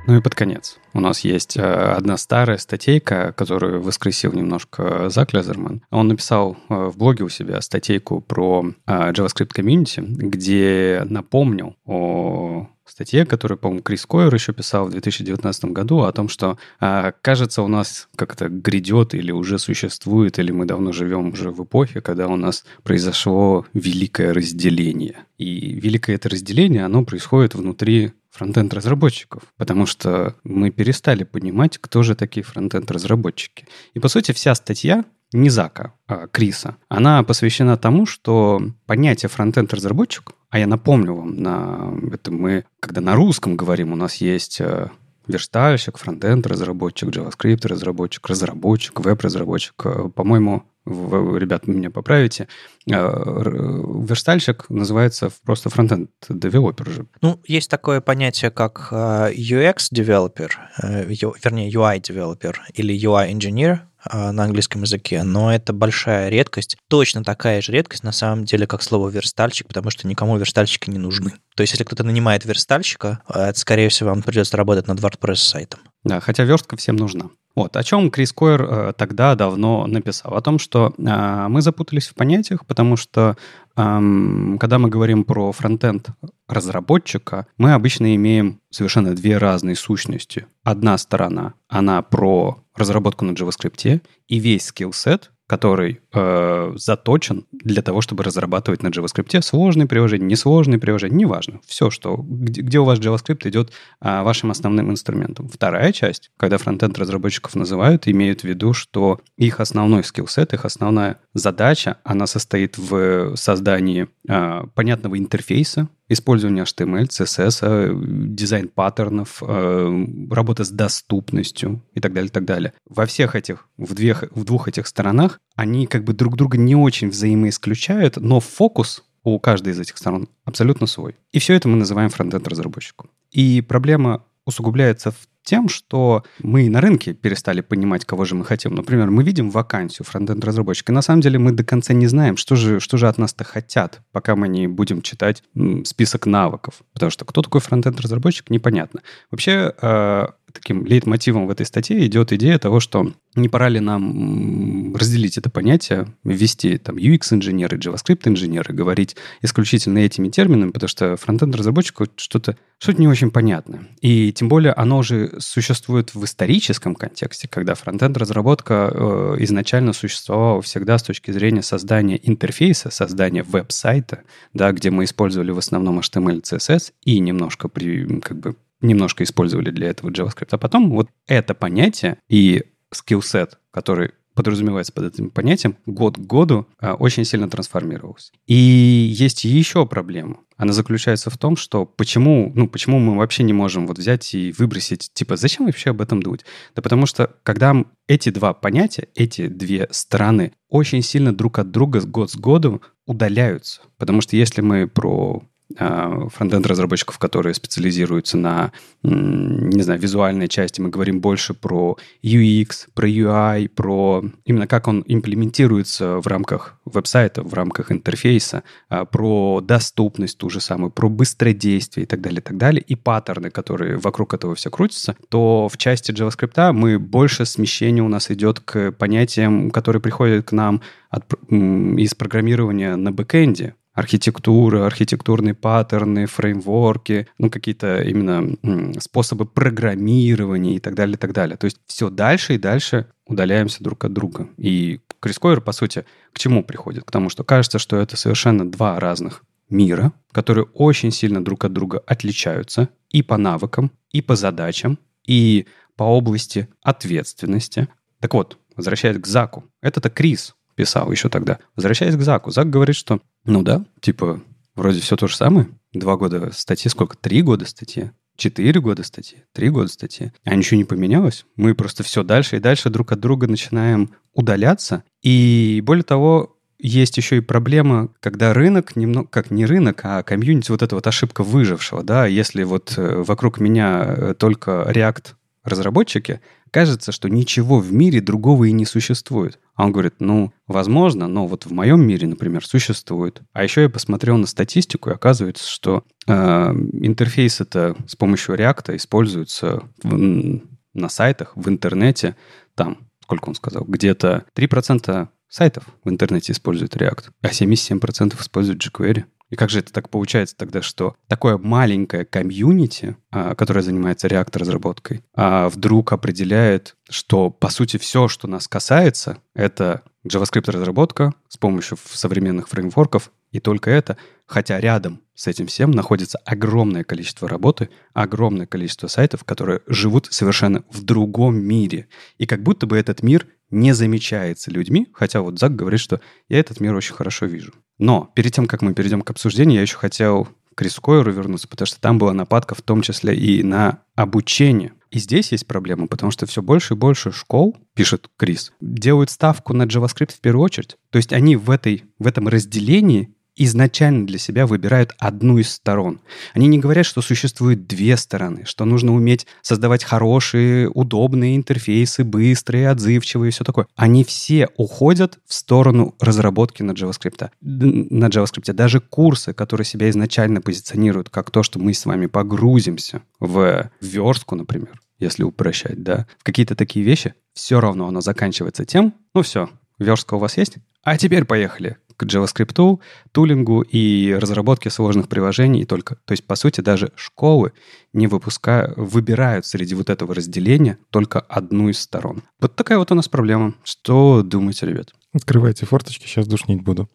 Ну и под конец. У нас есть э, одна старая статейка, которую воскресил немножко Зак Лезерман. Он написал э, в блоге у себя статейку про э, JavaScript Community, где напомнил о статье, которую, по-моему, Крис Койер еще писал в 2019 году о том, что, кажется, у нас как-то грядет или уже существует, или мы давно живем уже в эпохе, когда у нас произошло великое разделение. И великое это разделение, оно происходит внутри фронтенд-разработчиков, потому что мы перестали понимать, кто же такие фронтенд-разработчики. И, по сути, вся статья не Зака, а Криса, она посвящена тому, что понятие фронтенд-разработчик а я напомню вам, на, это мы, когда на русском говорим, у нас есть э, верстальщик, фронтенд, разработчик, JavaScript, разработчик, разработчик, веб-разработчик. Э, по-моему, вы, ребят, меня поправите, э, верстальщик называется просто frontend developer же. Ну, есть такое понятие, как UX developer, вернее, UI developer или UI engineer, а, на английском языке, но это большая редкость. Точно такая же редкость, на самом деле, как слово верстальщик, потому что никому верстальщики не нужны. То есть, если кто-то нанимает верстальщика, а, это, скорее всего, вам придется работать над WordPress-сайтом. Да, хотя верстка всем нужна. Вот, о чем Крис Койер э, тогда давно написал? О том, что э, мы запутались в понятиях, потому что э, когда мы говорим про фронтенд разработчика, мы обычно имеем совершенно две разные сущности. Одна сторона, она про разработку на JavaScript, и весь skillset, который э, заточен для того, чтобы разрабатывать на JavaScript сложные приложения, несложные приложения, неважно. Все, что, где, где у вас JavaScript идет э, вашим основным инструментом. Вторая часть, когда фронтенд разработчиков называют, имеют в виду, что их основной skillset, их основная задача, она состоит в создании э, понятного интерфейса, использование HTML, CSS, э, дизайн паттернов, э, работа с доступностью и так далее, и так далее. Во всех этих, в, две, в двух этих сторонах они как бы друг друга не очень взаимоисключают, но фокус у каждой из этих сторон абсолютно свой. И все это мы называем фронтенд разработчиком. И проблема усугубляется в тем, что мы на рынке перестали понимать, кого же мы хотим. Например, мы видим вакансию фронтенд-разработчика, на самом деле мы до конца не знаем, что же, что же от нас-то хотят, пока мы не будем читать список навыков. Потому что кто такой фронтенд-разработчик, непонятно. Вообще, э, таким лейтмотивом в этой статье идет идея того, что не пора ли нам разделить это понятие, ввести там UX-инженеры, JavaScript-инженеры, говорить исключительно этими терминами, потому что фронтенд-разработчику что-то что не очень понятно. И тем более оно же существует в историческом контексте, когда фронтенд-разработка э, изначально существовала всегда с точки зрения создания интерфейса, создания веб-сайта, да, где мы использовали в основном HTML, CSS и немножко при, как бы немножко использовали для этого JavaScript. А потом вот это понятие и skillset, который подразумевается под этим понятием, год к году а, очень сильно трансформировался. И есть еще проблема. Она заключается в том, что почему, ну, почему мы вообще не можем вот взять и выбросить, типа, зачем вообще об этом думать? Да потому что, когда эти два понятия, эти две стороны очень сильно друг от друга год с году удаляются. Потому что если мы про фронтенд-разработчиков, которые специализируются на, не знаю, визуальной части. Мы говорим больше про UX, про UI, про именно как он имплементируется в рамках веб-сайта, в рамках интерфейса, а, про доступность ту же самую, про быстродействие и так далее, и так далее, и паттерны, которые вокруг этого все крутятся, то в части JavaScript мы больше смещения у нас идет к понятиям, которые приходят к нам от, из программирования на бэкэнде, архитектура, архитектурные паттерны, фреймворки, ну, какие-то именно способы программирования и так далее, и так далее. То есть все дальше и дальше удаляемся друг от друга. И Крискойер, по сути, к чему приходит? К тому, что кажется, что это совершенно два разных мира, которые очень сильно друг от друга отличаются и по навыкам, и по задачам, и по области ответственности. Так вот, возвращаясь к Заку, это-то Крис писал еще тогда. Возвращаясь к Заку, Зак говорит, что, ну да, типа, вроде все то же самое. Два года статьи, сколько? Три года статьи. Четыре года статьи, три года статьи. А ничего не поменялось. Мы просто все дальше и дальше друг от друга начинаем удаляться. И более того, есть еще и проблема, когда рынок, немного, как не рынок, а комьюнити, вот эта вот ошибка выжившего, да, если вот э, вокруг меня э, только React разработчики, кажется, что ничего в мире другого и не существует. А он говорит, ну, возможно, но вот в моем мире, например, существует. А еще я посмотрел на статистику, и оказывается, что э, интерфейс это с помощью React используется в, на сайтах, в интернете, там, сколько он сказал, где-то 3% сайтов в интернете используют React, а 77% используют jQuery. И как же это так получается тогда, что такое маленькое комьюнити, а, которое занимается реактор-разработкой, а вдруг определяет, что, по сути, все, что нас касается, это JavaScript-разработка с помощью современных фреймворков, и только это, хотя рядом с этим всем находится огромное количество работы, огромное количество сайтов, которые живут совершенно в другом мире. И как будто бы этот мир не замечается людьми, хотя вот Зак говорит, что я этот мир очень хорошо вижу. Но перед тем, как мы перейдем к обсуждению, я еще хотел к Рискойеру вернуться, потому что там была нападка в том числе и на обучение. И здесь есть проблема, потому что все больше и больше школ, пишет Крис, делают ставку на JavaScript в первую очередь. То есть они в, этой, в этом разделении изначально для себя выбирают одну из сторон. Они не говорят, что существует две стороны, что нужно уметь создавать хорошие, удобные интерфейсы, быстрые, отзывчивые и все такое. Они все уходят в сторону разработки на JavaScript. На JavaScript. Даже курсы, которые себя изначально позиционируют как то, что мы с вами погрузимся в верстку, например, если упрощать, да, в какие-то такие вещи, все равно оно заканчивается тем, ну все, верстка у вас есть? А теперь поехали к JavaScript, тулингу и разработке сложных приложений и только. То есть, по сути, даже школы не выпускают, выбирают среди вот этого разделения только одну из сторон. Вот такая вот у нас проблема. Что думаете, ребят? Открывайте форточки, сейчас душнить буду.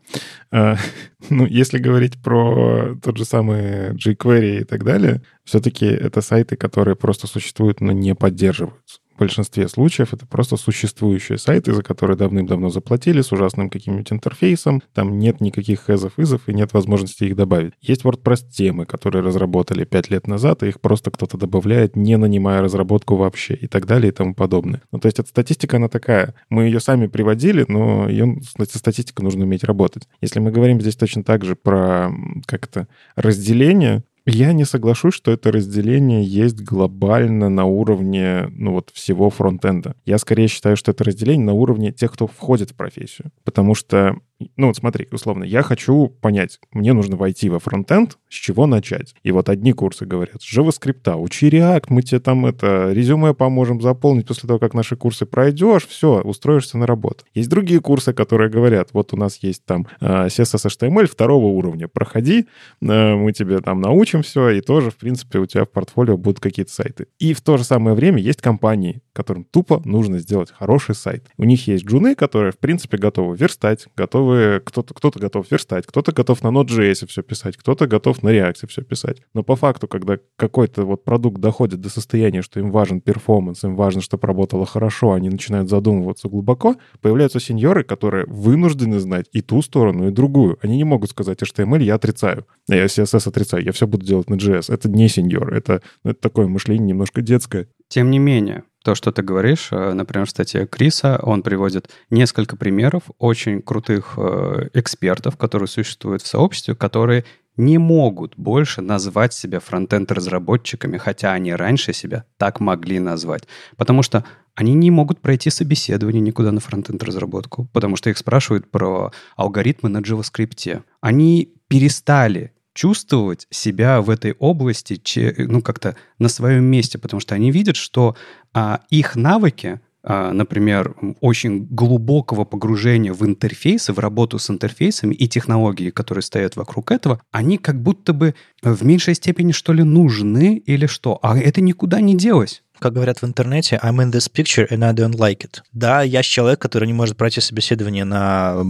А, ну, если говорить про тот же самый jQuery и так далее, все-таки это сайты, которые просто существуют, но не поддерживаются большинстве случаев это просто существующие сайты, за которые давным-давно заплатили, с ужасным каким-нибудь интерфейсом. Там нет никаких хэзов, изов и нет возможности их добавить. Есть WordPress-темы, которые разработали 5 лет назад, и их просто кто-то добавляет, не нанимая разработку вообще, и так далее, и тому подобное. Ну, то есть эта статистика, она такая. Мы ее сами приводили, но ее, эта статистика нужно уметь работать. Если мы говорим здесь точно так же про как-то разделение, я не соглашусь, что это разделение есть глобально на уровне ну, вот, всего фронтенда. Я скорее считаю, что это разделение на уровне тех, кто входит в профессию. Потому что ну вот смотри, условно, я хочу понять, мне нужно войти во фронтенд, с чего начать. И вот одни курсы говорят, JavaScript, учи React, мы тебе там это, резюме поможем заполнить после того, как наши курсы пройдешь, все, устроишься на работу. Есть другие курсы, которые говорят, вот у нас есть там э, CSS HTML второго уровня, проходи, э, мы тебе там научим все, и тоже, в принципе, у тебя в портфолио будут какие-то сайты. И в то же самое время есть компании, которым тупо нужно сделать хороший сайт. У них есть джуны, которые, в принципе, готовы верстать, готовы, кто-то кто готов верстать, кто-то готов на Node.js все писать, кто-то готов на React все писать. Но по факту, когда какой-то вот продукт доходит до состояния, что им важен перформанс, им важно, чтобы работало хорошо, они начинают задумываться глубоко, появляются сеньоры, которые вынуждены знать и ту сторону, и другую. Они не могут сказать, HTML я отрицаю, а я CSS отрицаю, я все буду делать на JS. Это не сеньор, это, это такое мышление немножко детское. Тем не менее, то, что ты говоришь, э, например, в статье Криса, он приводит несколько примеров очень крутых э, экспертов, которые существуют в сообществе, которые не могут больше назвать себя фронтенд-разработчиками, хотя они раньше себя так могли назвать. Потому что они не могут пройти собеседование никуда на фронтенд-разработку, потому что их спрашивают про алгоритмы на JavaScript. Они перестали чувствовать себя в этой области, ну, как-то на своем месте, потому что они видят, что а, их навыки, а, например, очень глубокого погружения в интерфейсы, в работу с интерфейсами и технологии, которые стоят вокруг этого, они как будто бы в меньшей степени, что ли, нужны или что. А это никуда не делось как говорят в интернете, I'm in this picture and I don't like it. Да, я человек, который не может пройти собеседование на,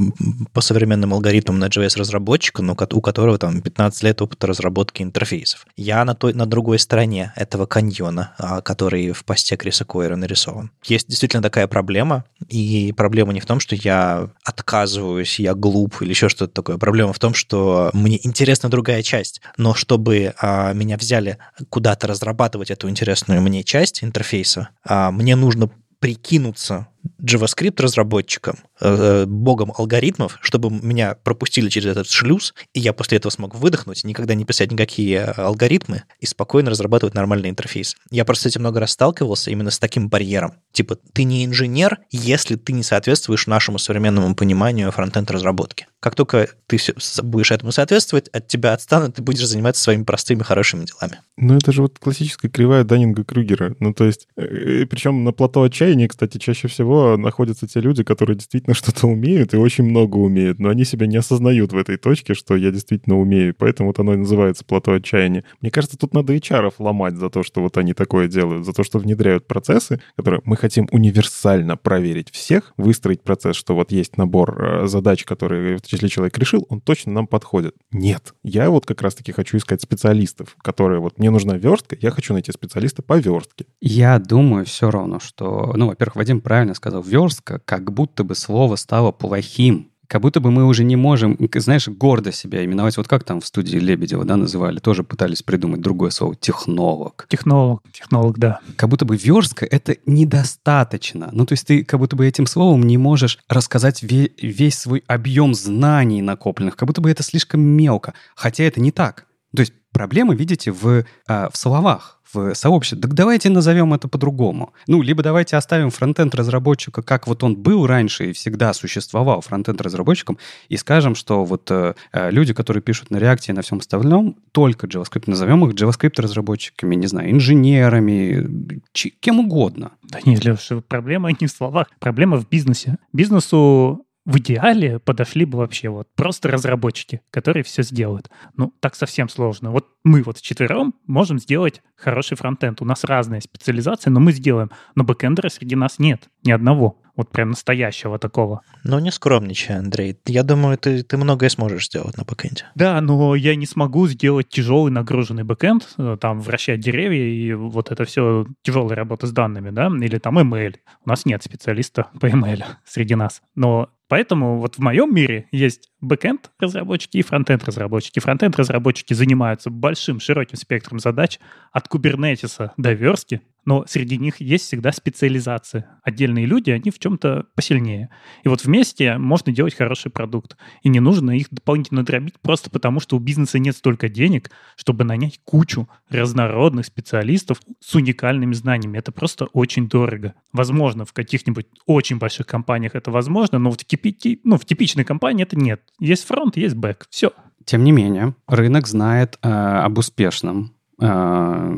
по современным алгоритмам на JS-разработчика, но у которого там 15 лет опыта разработки интерфейсов. Я на, той, на другой стороне этого каньона, а, который в посте Криса Койера нарисован. Есть действительно такая проблема, и проблема не в том, что я отказываюсь, я глуп или еще что-то такое. Проблема в том, что мне интересна другая часть, но чтобы а, меня взяли куда-то разрабатывать эту интересную мне часть, интерфейса, а мне нужно прикинуться JavaScript-разработчиком, э, богом алгоритмов, чтобы меня пропустили через этот шлюз, и я после этого смог выдохнуть, никогда не писать никакие алгоритмы и спокойно разрабатывать нормальный интерфейс. Я просто с этим много раз сталкивался именно с таким барьером. Типа, ты не инженер, если ты не соответствуешь нашему современному пониманию фронтенд-разработки. Как только ты будешь этому соответствовать, от тебя отстанут, ты будешь заниматься своими простыми хорошими делами. Ну, это же вот классическая кривая Даннинга-Крюгера. Ну, то есть, э, причем на плато отчаяния, кстати, чаще всего находятся те люди, которые действительно что-то умеют и очень много умеют, но они себя не осознают в этой точке, что я действительно умею, поэтому вот оно и называется плато отчаяния. Мне кажется, тут надо HR ломать за то, что вот они такое делают, за то, что внедряют процессы, которые мы хотим универсально проверить всех, выстроить процесс, что вот есть набор э, задач, которые если человек решил, он точно нам подходит. Нет. Я вот как раз-таки хочу искать специалистов, которые вот мне нужна верстка, я хочу найти специалиста по верстке. Я думаю все равно, что, ну, во-первых, Вадим правильно сказал, верстка как будто бы слово стало плохим как будто бы мы уже не можем, знаешь, гордо себя именовать. Вот как там в студии Лебедева, да, называли, тоже пытались придумать другое слово, технолог. Технолог, технолог, да. Как будто бы верстка — это недостаточно. Ну, то есть ты как будто бы этим словом не можешь рассказать ве- весь свой объем знаний накопленных, как будто бы это слишком мелко. Хотя это не так. То есть проблема, видите, в, а, в словах в сообществе. Так давайте назовем это по-другому. Ну, либо давайте оставим фронтенд разработчика, как вот он был раньше и всегда существовал фронтенд разработчиком, и скажем, что вот э, э люди, которые пишут на React и на всем остальном, только JavaScript, назовем их JavaScript разработчиками, не знаю, инженерами, кем угодно. Да нет, Леша, проблема не в словах, проблема в бизнесе. Бизнесу в идеале подошли бы вообще вот просто разработчики, которые все сделают. Ну, так совсем сложно. Вот мы вот вчетвером можем сделать хороший фронтенд. У нас разная специализация, но мы сделаем. Но бэкэндера среди нас нет, ни одного. Вот прям настоящего такого. Ну, не скромничай, Андрей. Я думаю, ты, ты многое сможешь сделать на бэкэнде. Да, но я не смогу сделать тяжелый нагруженный бэкэнд, э, там, вращать деревья и вот это все тяжелая работа с данными, да, или там email. У нас нет специалиста по email среди нас. Но Поэтому вот в моем мире есть бэкенд разработчики и фронтенд разработчики. Фронтенд разработчики занимаются большим, широким спектром задач от кубернетиса до верстки, но среди них есть всегда специализация. Отдельные люди, они в чем-то посильнее. И вот вместе можно делать хороший продукт. И не нужно их дополнительно дробить просто потому, что у бизнеса нет столько денег, чтобы нанять кучу разнородных специалистов с уникальными знаниями. Это просто очень дорого. Возможно, в каких-нибудь очень больших компаниях это возможно, но в, типи, ну, в типичной компании это нет. Есть фронт, есть бэк. Все. Тем не менее, рынок знает э, об успешном Э,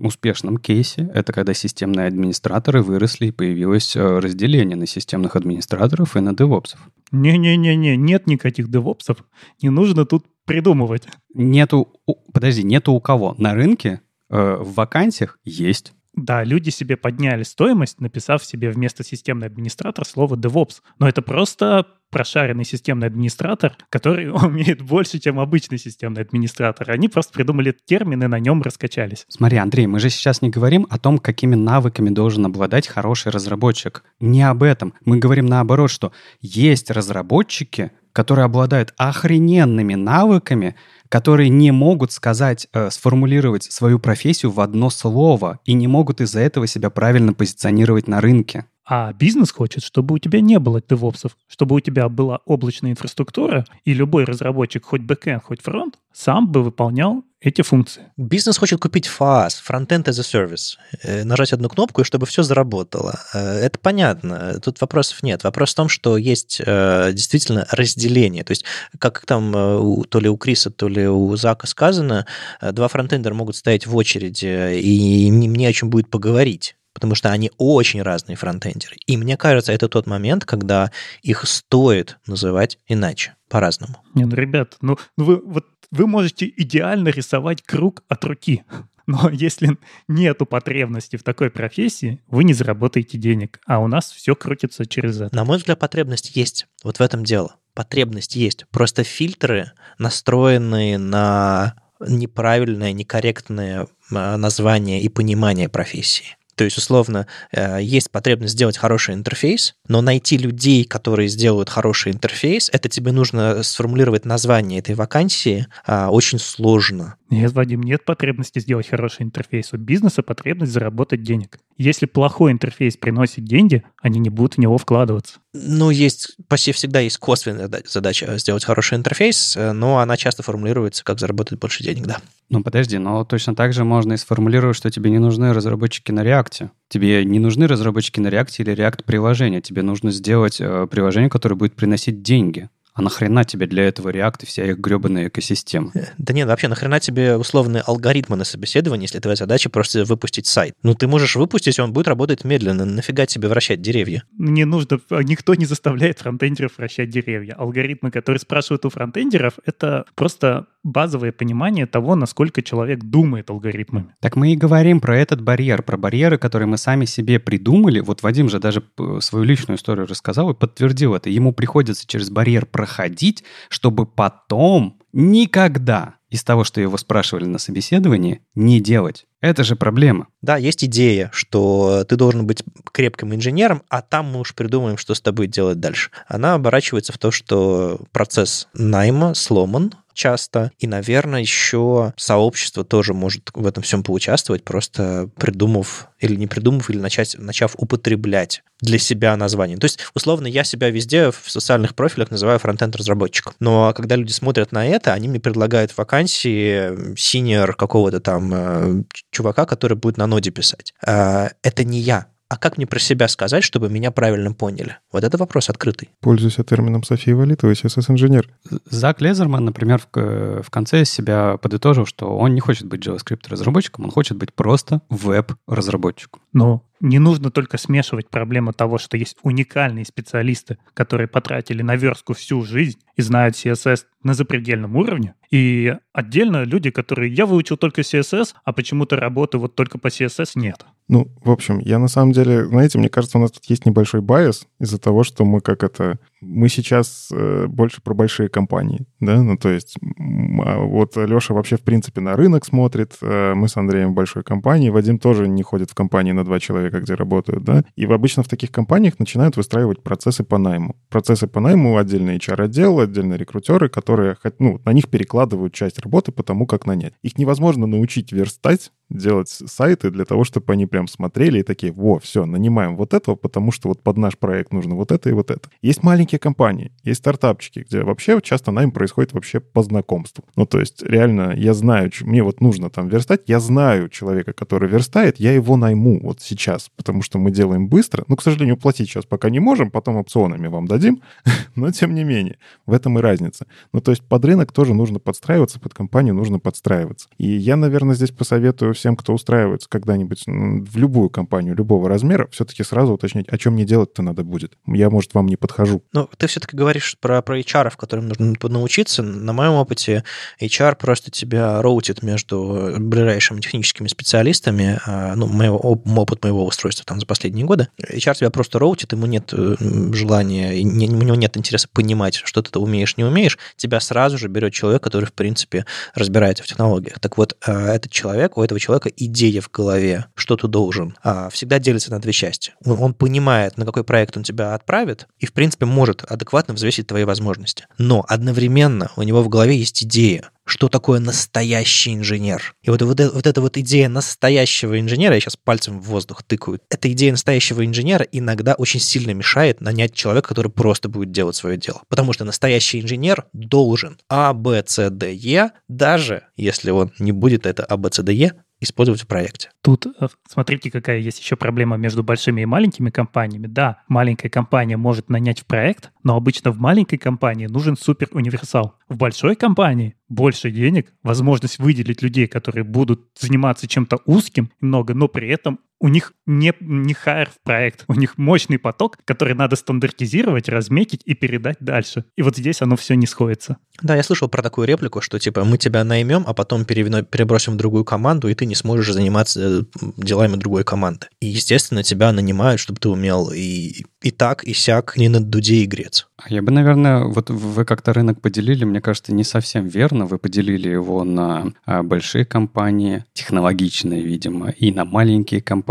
успешном кейсе это когда системные администраторы выросли и появилось э, разделение на системных администраторов и на девопсов. Не-не-не-не, нет никаких девопсов. Не нужно тут придумывать. Нету, подожди, нету у кого? На рынке э, в вакансиях есть. Да, люди себе подняли стоимость, написав себе вместо системный администратор слово DevOps. Но это просто прошаренный системный администратор, который умеет больше, чем обычный системный администратор. Они просто придумали термины, на нем раскачались. Смотри, Андрей, мы же сейчас не говорим о том, какими навыками должен обладать хороший разработчик. Не об этом. Мы говорим наоборот, что есть разработчики, которые обладают охрененными навыками, которые не могут сказать, э, сформулировать свою профессию в одно слово и не могут из-за этого себя правильно позиционировать на рынке. А бизнес хочет, чтобы у тебя не было девопсов, чтобы у тебя была облачная инфраструктура, и любой разработчик, хоть бэкэнд, хоть фронт, сам бы выполнял эти функции. Бизнес хочет купить FAS, Frontend as a Service, э, нажать одну кнопку, и чтобы все заработало. Э, это понятно, тут вопросов нет. Вопрос в том, что есть э, действительно разделение. То есть, как там то ли у Криса, то ли у Зака сказано, два фронтендера могут стоять в очереди, и не о чем будет поговорить потому что они очень разные фронтендеры. И мне кажется, это тот момент, когда их стоит называть иначе, по-разному. Не, ну, ребят, ну, ну вы, вот вы можете идеально рисовать круг от руки, но если нету потребности в такой профессии, вы не заработаете денег, а у нас все крутится через это. На мой взгляд, потребность есть. Вот в этом дело. Потребность есть. Просто фильтры настроены на неправильное, некорректное а, название и понимание профессии. То есть, условно, э, есть потребность сделать хороший интерфейс, но найти людей, которые сделают хороший интерфейс, это тебе нужно сформулировать название этой вакансии а, очень сложно. Нет, Вадим, нет потребности сделать хороший интерфейс. У бизнеса потребность заработать денег. Если плохой интерфейс приносит деньги, они не будут в него вкладываться. Ну, есть, почти всегда есть косвенная задача сделать хороший интерфейс, э, но она часто формулируется как заработать больше денег, да. Ну, подожди, но точно так же можно и сформулировать, что тебе не нужны разработчики на React. Тебе не нужны разработчики на React или React приложения. Тебе нужно сделать э, приложение, которое будет приносить деньги. А нахрена тебе для этого React и вся их гребаная экосистема? Э, да нет, вообще нахрена тебе условные алгоритмы на собеседование, если твоя задача просто выпустить сайт? Ну, ты можешь выпустить, он будет работать медленно. Нафига тебе вращать деревья? Не нужно, никто не заставляет фронтендеров вращать деревья. Алгоритмы, которые спрашивают у фронтендеров, это просто базовое понимание того, насколько человек думает алгоритмами. Так мы и говорим про этот барьер, про барьеры, которые мы сами себе придумали. Вот Вадим же даже свою личную историю рассказал и подтвердил это. Ему приходится через барьер проходить, чтобы потом никогда из того, что его спрашивали на собеседовании, не делать. Это же проблема. Да, есть идея, что ты должен быть крепким инженером, а там мы уж придумаем, что с тобой делать дальше. Она оборачивается в то, что процесс найма сломан, часто. И, наверное, еще сообщество тоже может в этом всем поучаствовать, просто придумав или не придумав, или начать, начав употреблять для себя название. То есть, условно, я себя везде в социальных профилях называю фронтенд-разработчиком. Но когда люди смотрят на это, они мне предлагают вакансии синер какого-то там э, чувака, который будет на ноде писать. Э, это не я а как мне про себя сказать, чтобы меня правильно поняли? Вот это вопрос открытый. Пользуйся термином Софии Валитовой, CSS-инженер. Зак Лезерман, например, в, в конце себя подытожил, что он не хочет быть JavaScript-разработчиком, он хочет быть просто веб-разработчиком. Ну, Не нужно только смешивать проблему того, что есть уникальные специалисты, которые потратили на верстку всю жизнь и знают CSS на запредельном уровне, и отдельно люди, которые я выучил только CSS, а почему-то работы вот только по CSS нет. Ну, в общем, я на самом деле, знаете, мне кажется, у нас тут есть небольшой bias из-за того, что мы как это... Мы сейчас э, больше про большие компании, да? Ну, то есть а вот Леша вообще, в принципе, на рынок смотрит, э, мы с Андреем в большой компании, Вадим тоже не ходит в компании на два человека, где работают, да? И обычно в таких компаниях начинают выстраивать процессы по найму. Процессы по найму отдельно HR-отдел, отдельно рекрутеры, которые, ну, на них перекладывают часть работы по тому, как нанять. Их невозможно научить верстать, делать сайты для того, чтобы они прям смотрели и такие, во, все, нанимаем вот этого, потому что вот под наш проект нужно вот это и вот это. Есть маленькие компании, есть стартапчики, где вообще часто найм происходит вообще по знакомству. Ну, то есть реально я знаю, мне вот нужно там верстать, я знаю человека, который верстает, я его найму вот сейчас, потому что мы делаем быстро. Ну, к сожалению, платить сейчас пока не можем, потом опционами вам дадим, но тем не менее, в этом и разница. Ну, то есть под рынок тоже нужно подстраиваться, под компанию нужно подстраиваться. И я, наверное, здесь посоветую всем, кто устраивается когда-нибудь в любую компанию любого размера, все-таки сразу уточнить, о чем мне делать-то надо будет. Я, может, вам не подхожу. Ну, ты все-таки говоришь про, про HR, которым нужно научиться. На моем опыте HR просто тебя роутит между ближайшими техническими специалистами, а, ну, моего, опыт моего устройства там за последние годы. HR тебя просто роутит, ему нет э, желания, у него нет интереса понимать, что ты умеешь, не умеешь. Тебя сразу же берет человек, который, в принципе, разбирается в технологиях. Так вот, э, этот человек, у этого человека идея в голове, что ты должен, а, всегда делится на две части. Он понимает, на какой проект он тебя отправит, и, в принципе, может адекватно взвесить твои возможности. Но одновременно у него в голове есть идея, что такое настоящий инженер. И вот, вот, вот эта вот идея настоящего инженера, я сейчас пальцем в воздух тыкаю, эта идея настоящего инженера иногда очень сильно мешает нанять человека, который просто будет делать свое дело. Потому что настоящий инженер должен А, Б, С, Д, Е, даже если он не будет это А, Б, С, Д, Е использовать в проекте. Тут э, смотрите, какая есть еще проблема между большими и маленькими компаниями. Да, маленькая компания может нанять в проект, но обычно в маленькой компании нужен супер универсал. В большой компании больше денег, возможность выделить людей, которые будут заниматься чем-то узким много, но при этом у них не, не хайр в проект, у них мощный поток, который надо стандартизировать, разметить и передать дальше. И вот здесь оно все не сходится. Да, я слышал про такую реплику, что типа мы тебя наймем, а потом перебросим в другую команду, и ты не сможешь заниматься э, делами другой команды. И, естественно, тебя нанимают, чтобы ты умел и, и так, и сяк, не на дуде и грец. А я бы, наверное, вот вы как-то рынок поделили, мне кажется, не совсем верно. Вы поделили его на а, большие компании, технологичные, видимо, и на маленькие компании,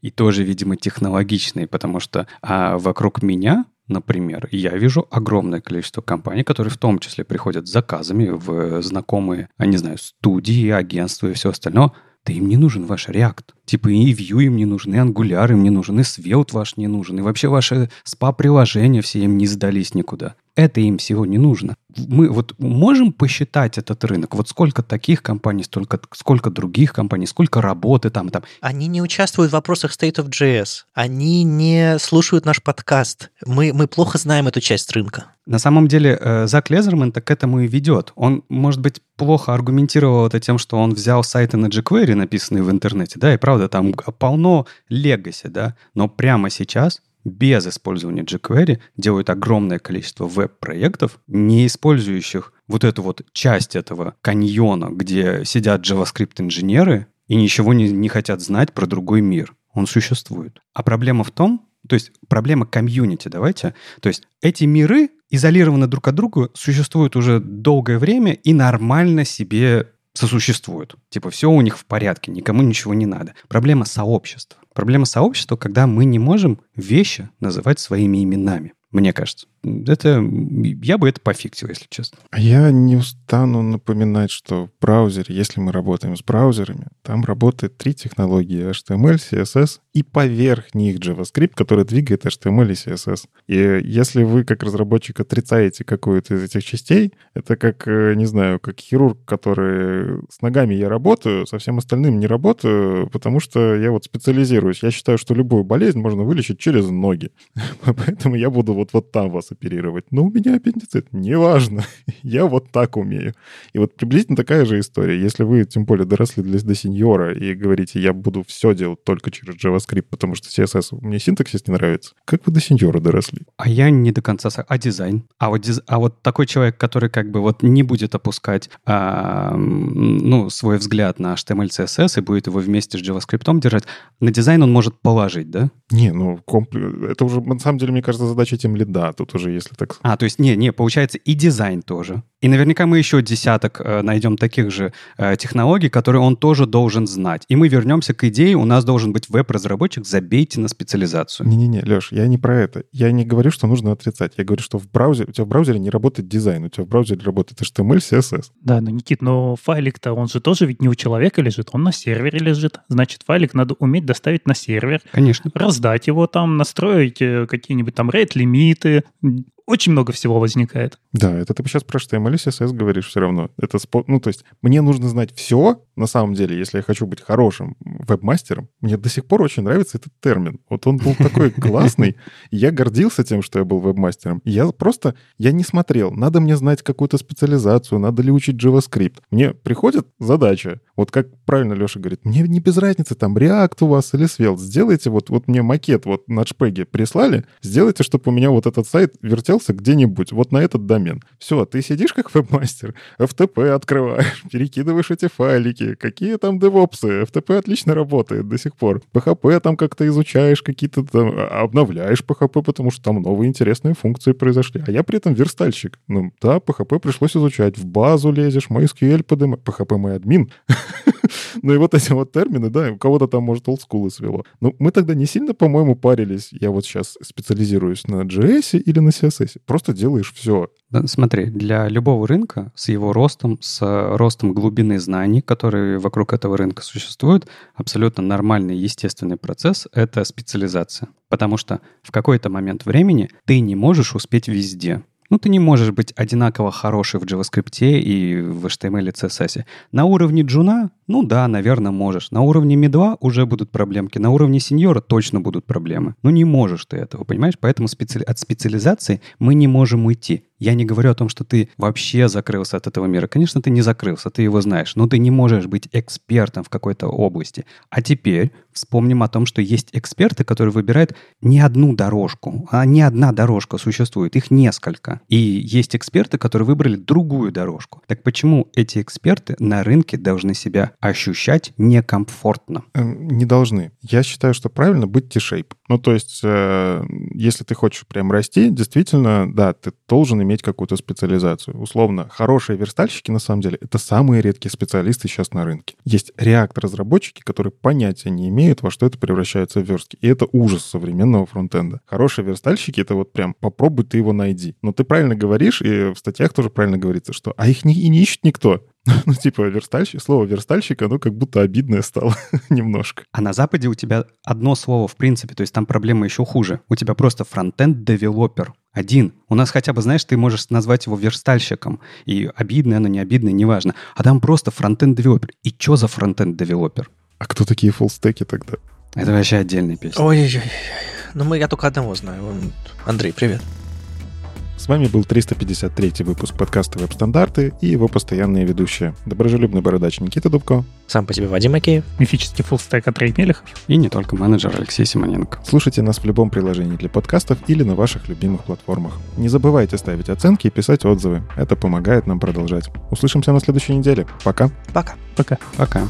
и тоже, видимо, технологичные, потому что а вокруг меня Например, я вижу огромное количество компаний, которые в том числе приходят с заказами в знакомые, я не знаю, студии, агентства и все остальное. Да им не нужен ваш React. Типа и Vue им не нужен, и Angular им не нужен, и Svelte ваш не нужен, и вообще ваши спа-приложения все им не сдались никуда. Это им всего не нужно. Мы вот можем посчитать этот рынок? Вот сколько таких компаний, столько, сколько других компаний, сколько работы там, там. Они не участвуют в вопросах State of JS. Они не слушают наш подкаст. Мы, мы плохо знаем эту часть рынка. На самом деле э, Зак Лезерман так к этому и ведет. Он, может быть, плохо аргументировал это тем, что он взял сайты на jQuery, написанные в интернете, да, и правда, там полно легаси, да, но прямо сейчас без использования jQuery делают огромное количество веб-проектов, не использующих вот эту вот часть этого каньона, где сидят JavaScript-инженеры и ничего не, не хотят знать про другой мир. Он существует. А проблема в том, то есть проблема комьюнити, давайте. То есть эти миры изолированы друг от друга, существуют уже долгое время и нормально себе сосуществуют. Типа все у них в порядке, никому ничего не надо. Проблема сообщества. Проблема сообщества, когда мы не можем вещи называть своими именами, мне кажется. Это, я бы это пофиксил, если честно. А я не устану напоминать, что в браузере, если мы работаем с браузерами, там работает три технологии HTML, CSS и поверх них JavaScript, который двигает HTML и CSS. И если вы как разработчик отрицаете какую-то из этих частей, это как, э, не знаю, как хирург, который с ногами я работаю, со всем остальным не работаю, потому что я вот специализируюсь. Я считаю, что любую болезнь можно вылечить через ноги. Поэтому я буду вот, вот там вас оперировать. Но у меня аппендицит. Неважно. Я вот так умею. И вот приблизительно такая же история. Если вы, тем более, доросли до, до сеньора и говорите, я буду все делать только через JavaScript, потому что CSS, мне синтаксис не нравится, как вы до сеньора доросли? А я не до конца... А дизайн? А вот, диз... а вот такой человек, который как бы вот не будет опускать а, ну, свой взгляд на HTML, CSS и будет его вместе с JavaScript держать, на дизайн он может положить, да? Не, ну, компл... это уже, на самом деле, мне кажется, задача тимлида. Тут уже, если так... А, то есть, не, не, получается и дизайн тоже. И наверняка мы еще десяток э, найдем таких же э, технологий, которые он тоже должен знать. И мы вернемся к идее, у нас должен быть веб-разработчик, забейте на специализацию. Не-не-не, Леш, я не про это. Я не говорю, что нужно отрицать. Я говорю, что в браузере, у тебя в браузере не работает дизайн, у тебя в браузере работает HTML, CSS. Да, но, Никит, но файлик-то, он же тоже ведь не у человека лежит, он на сервере лежит. Значит, файлик надо уметь доставить на сервер. Конечно. Раздать его там, настроить э, какие-нибудь там рейд-лимиты, um, очень много всего возникает. Да, это ты сейчас про HTML и CSS говоришь все равно. Это спо... Ну, то есть мне нужно знать все, на самом деле, если я хочу быть хорошим веб-мастером. Мне до сих пор очень нравится этот термин. Вот он был такой классный. Я гордился тем, что я был веб-мастером. Я просто, я не смотрел. Надо мне знать какую-то специализацию, надо ли учить JavaScript. Мне приходит задача. Вот как правильно Леша говорит, мне не без разницы, там, React у вас или Svelte. Сделайте вот, вот мне макет вот на шпеге прислали, сделайте, чтобы у меня вот этот сайт вертел разместился где-нибудь вот на этот домен. Все, ты сидишь как веб-мастер, FTP открываешь, перекидываешь эти файлики, какие там девопсы, FTP отлично работает до сих пор. PHP там как-то изучаешь, какие-то там, а, обновляешь PHP, потому что там новые интересные функции произошли. А я при этом верстальщик. Ну, да, PHP пришлось изучать. В базу лезешь, MySQL подымаешь. PHP мой админ. Ну и вот эти вот термины, да, у кого-то там, может, олдскулы свело. Ну, мы тогда не сильно, по-моему, парились. Я вот сейчас специализируюсь на JS или на CSS. Просто делаешь все. Смотри, для любого рынка с его ростом, с ростом глубины знаний, которые вокруг этого рынка существуют, абсолютно нормальный, естественный процесс — это специализация. Потому что в какой-то момент времени ты не можешь успеть везде. Ну, ты не можешь быть одинаково хороший в JavaScript и в HTML и CSS. На уровне джуна, ну да, наверное, можешь. На уровне медла уже будут проблемки. На уровне сеньора точно будут проблемы. Но не можешь ты этого, понимаешь? Поэтому специ... от специализации мы не можем уйти. Я не говорю о том, что ты вообще закрылся от этого мира. Конечно, ты не закрылся, ты его знаешь, но ты не можешь быть экспертом в какой-то области. А теперь вспомним о том, что есть эксперты, которые выбирают не одну дорожку, а не одна дорожка существует, их несколько. И есть эксперты, которые выбрали другую дорожку. Так почему эти эксперты на рынке должны себя ощущать некомфортно? Эм, не должны. Я считаю, что правильно быть T-shape. Ну, то есть, э, если ты хочешь прям расти, действительно, да, ты должен иметь какую-то специализацию. Условно, хорошие верстальщики, на самом деле, это самые редкие специалисты сейчас на рынке. Есть React-разработчики, которые понятия не имеют, во что это превращается в верстки. И это ужас современного фронтенда. Хорошие верстальщики — это вот прям попробуй ты его найди. Но ты правильно говоришь, и в статьях тоже правильно говорится, что а их не, и не ищет никто. Ну, типа, верстальщик, слово верстальщик, оно как будто обидное стало немножко. А на Западе у тебя одно слово в принципе, то есть там проблема еще хуже. У тебя просто frontend developer один. У нас хотя бы, знаешь, ты можешь назвать его верстальщиком. И обидное оно, не обидное, неважно. А там просто frontend developer. И что за frontend developer? А кто такие фуллстеки тогда? Это вообще отдельная песня. Ой-ой-ой. Ну, мы, я только одного знаю. Андрей, привет. С вами был 353 выпуск подкаста «Веб-стандарты» и его постоянные ведущие. Доброжелюбный бородач Никита Дубко. Сам по себе Вадим Макеев. Мифический фуллстек Андрей Мелехов. И не только менеджер Алексей Симоненко. Слушайте нас в любом приложении для подкастов или на ваших любимых платформах. Не забывайте ставить оценки и писать отзывы. Это помогает нам продолжать. Услышимся на следующей неделе. Пока. Пока. Пока. Пока.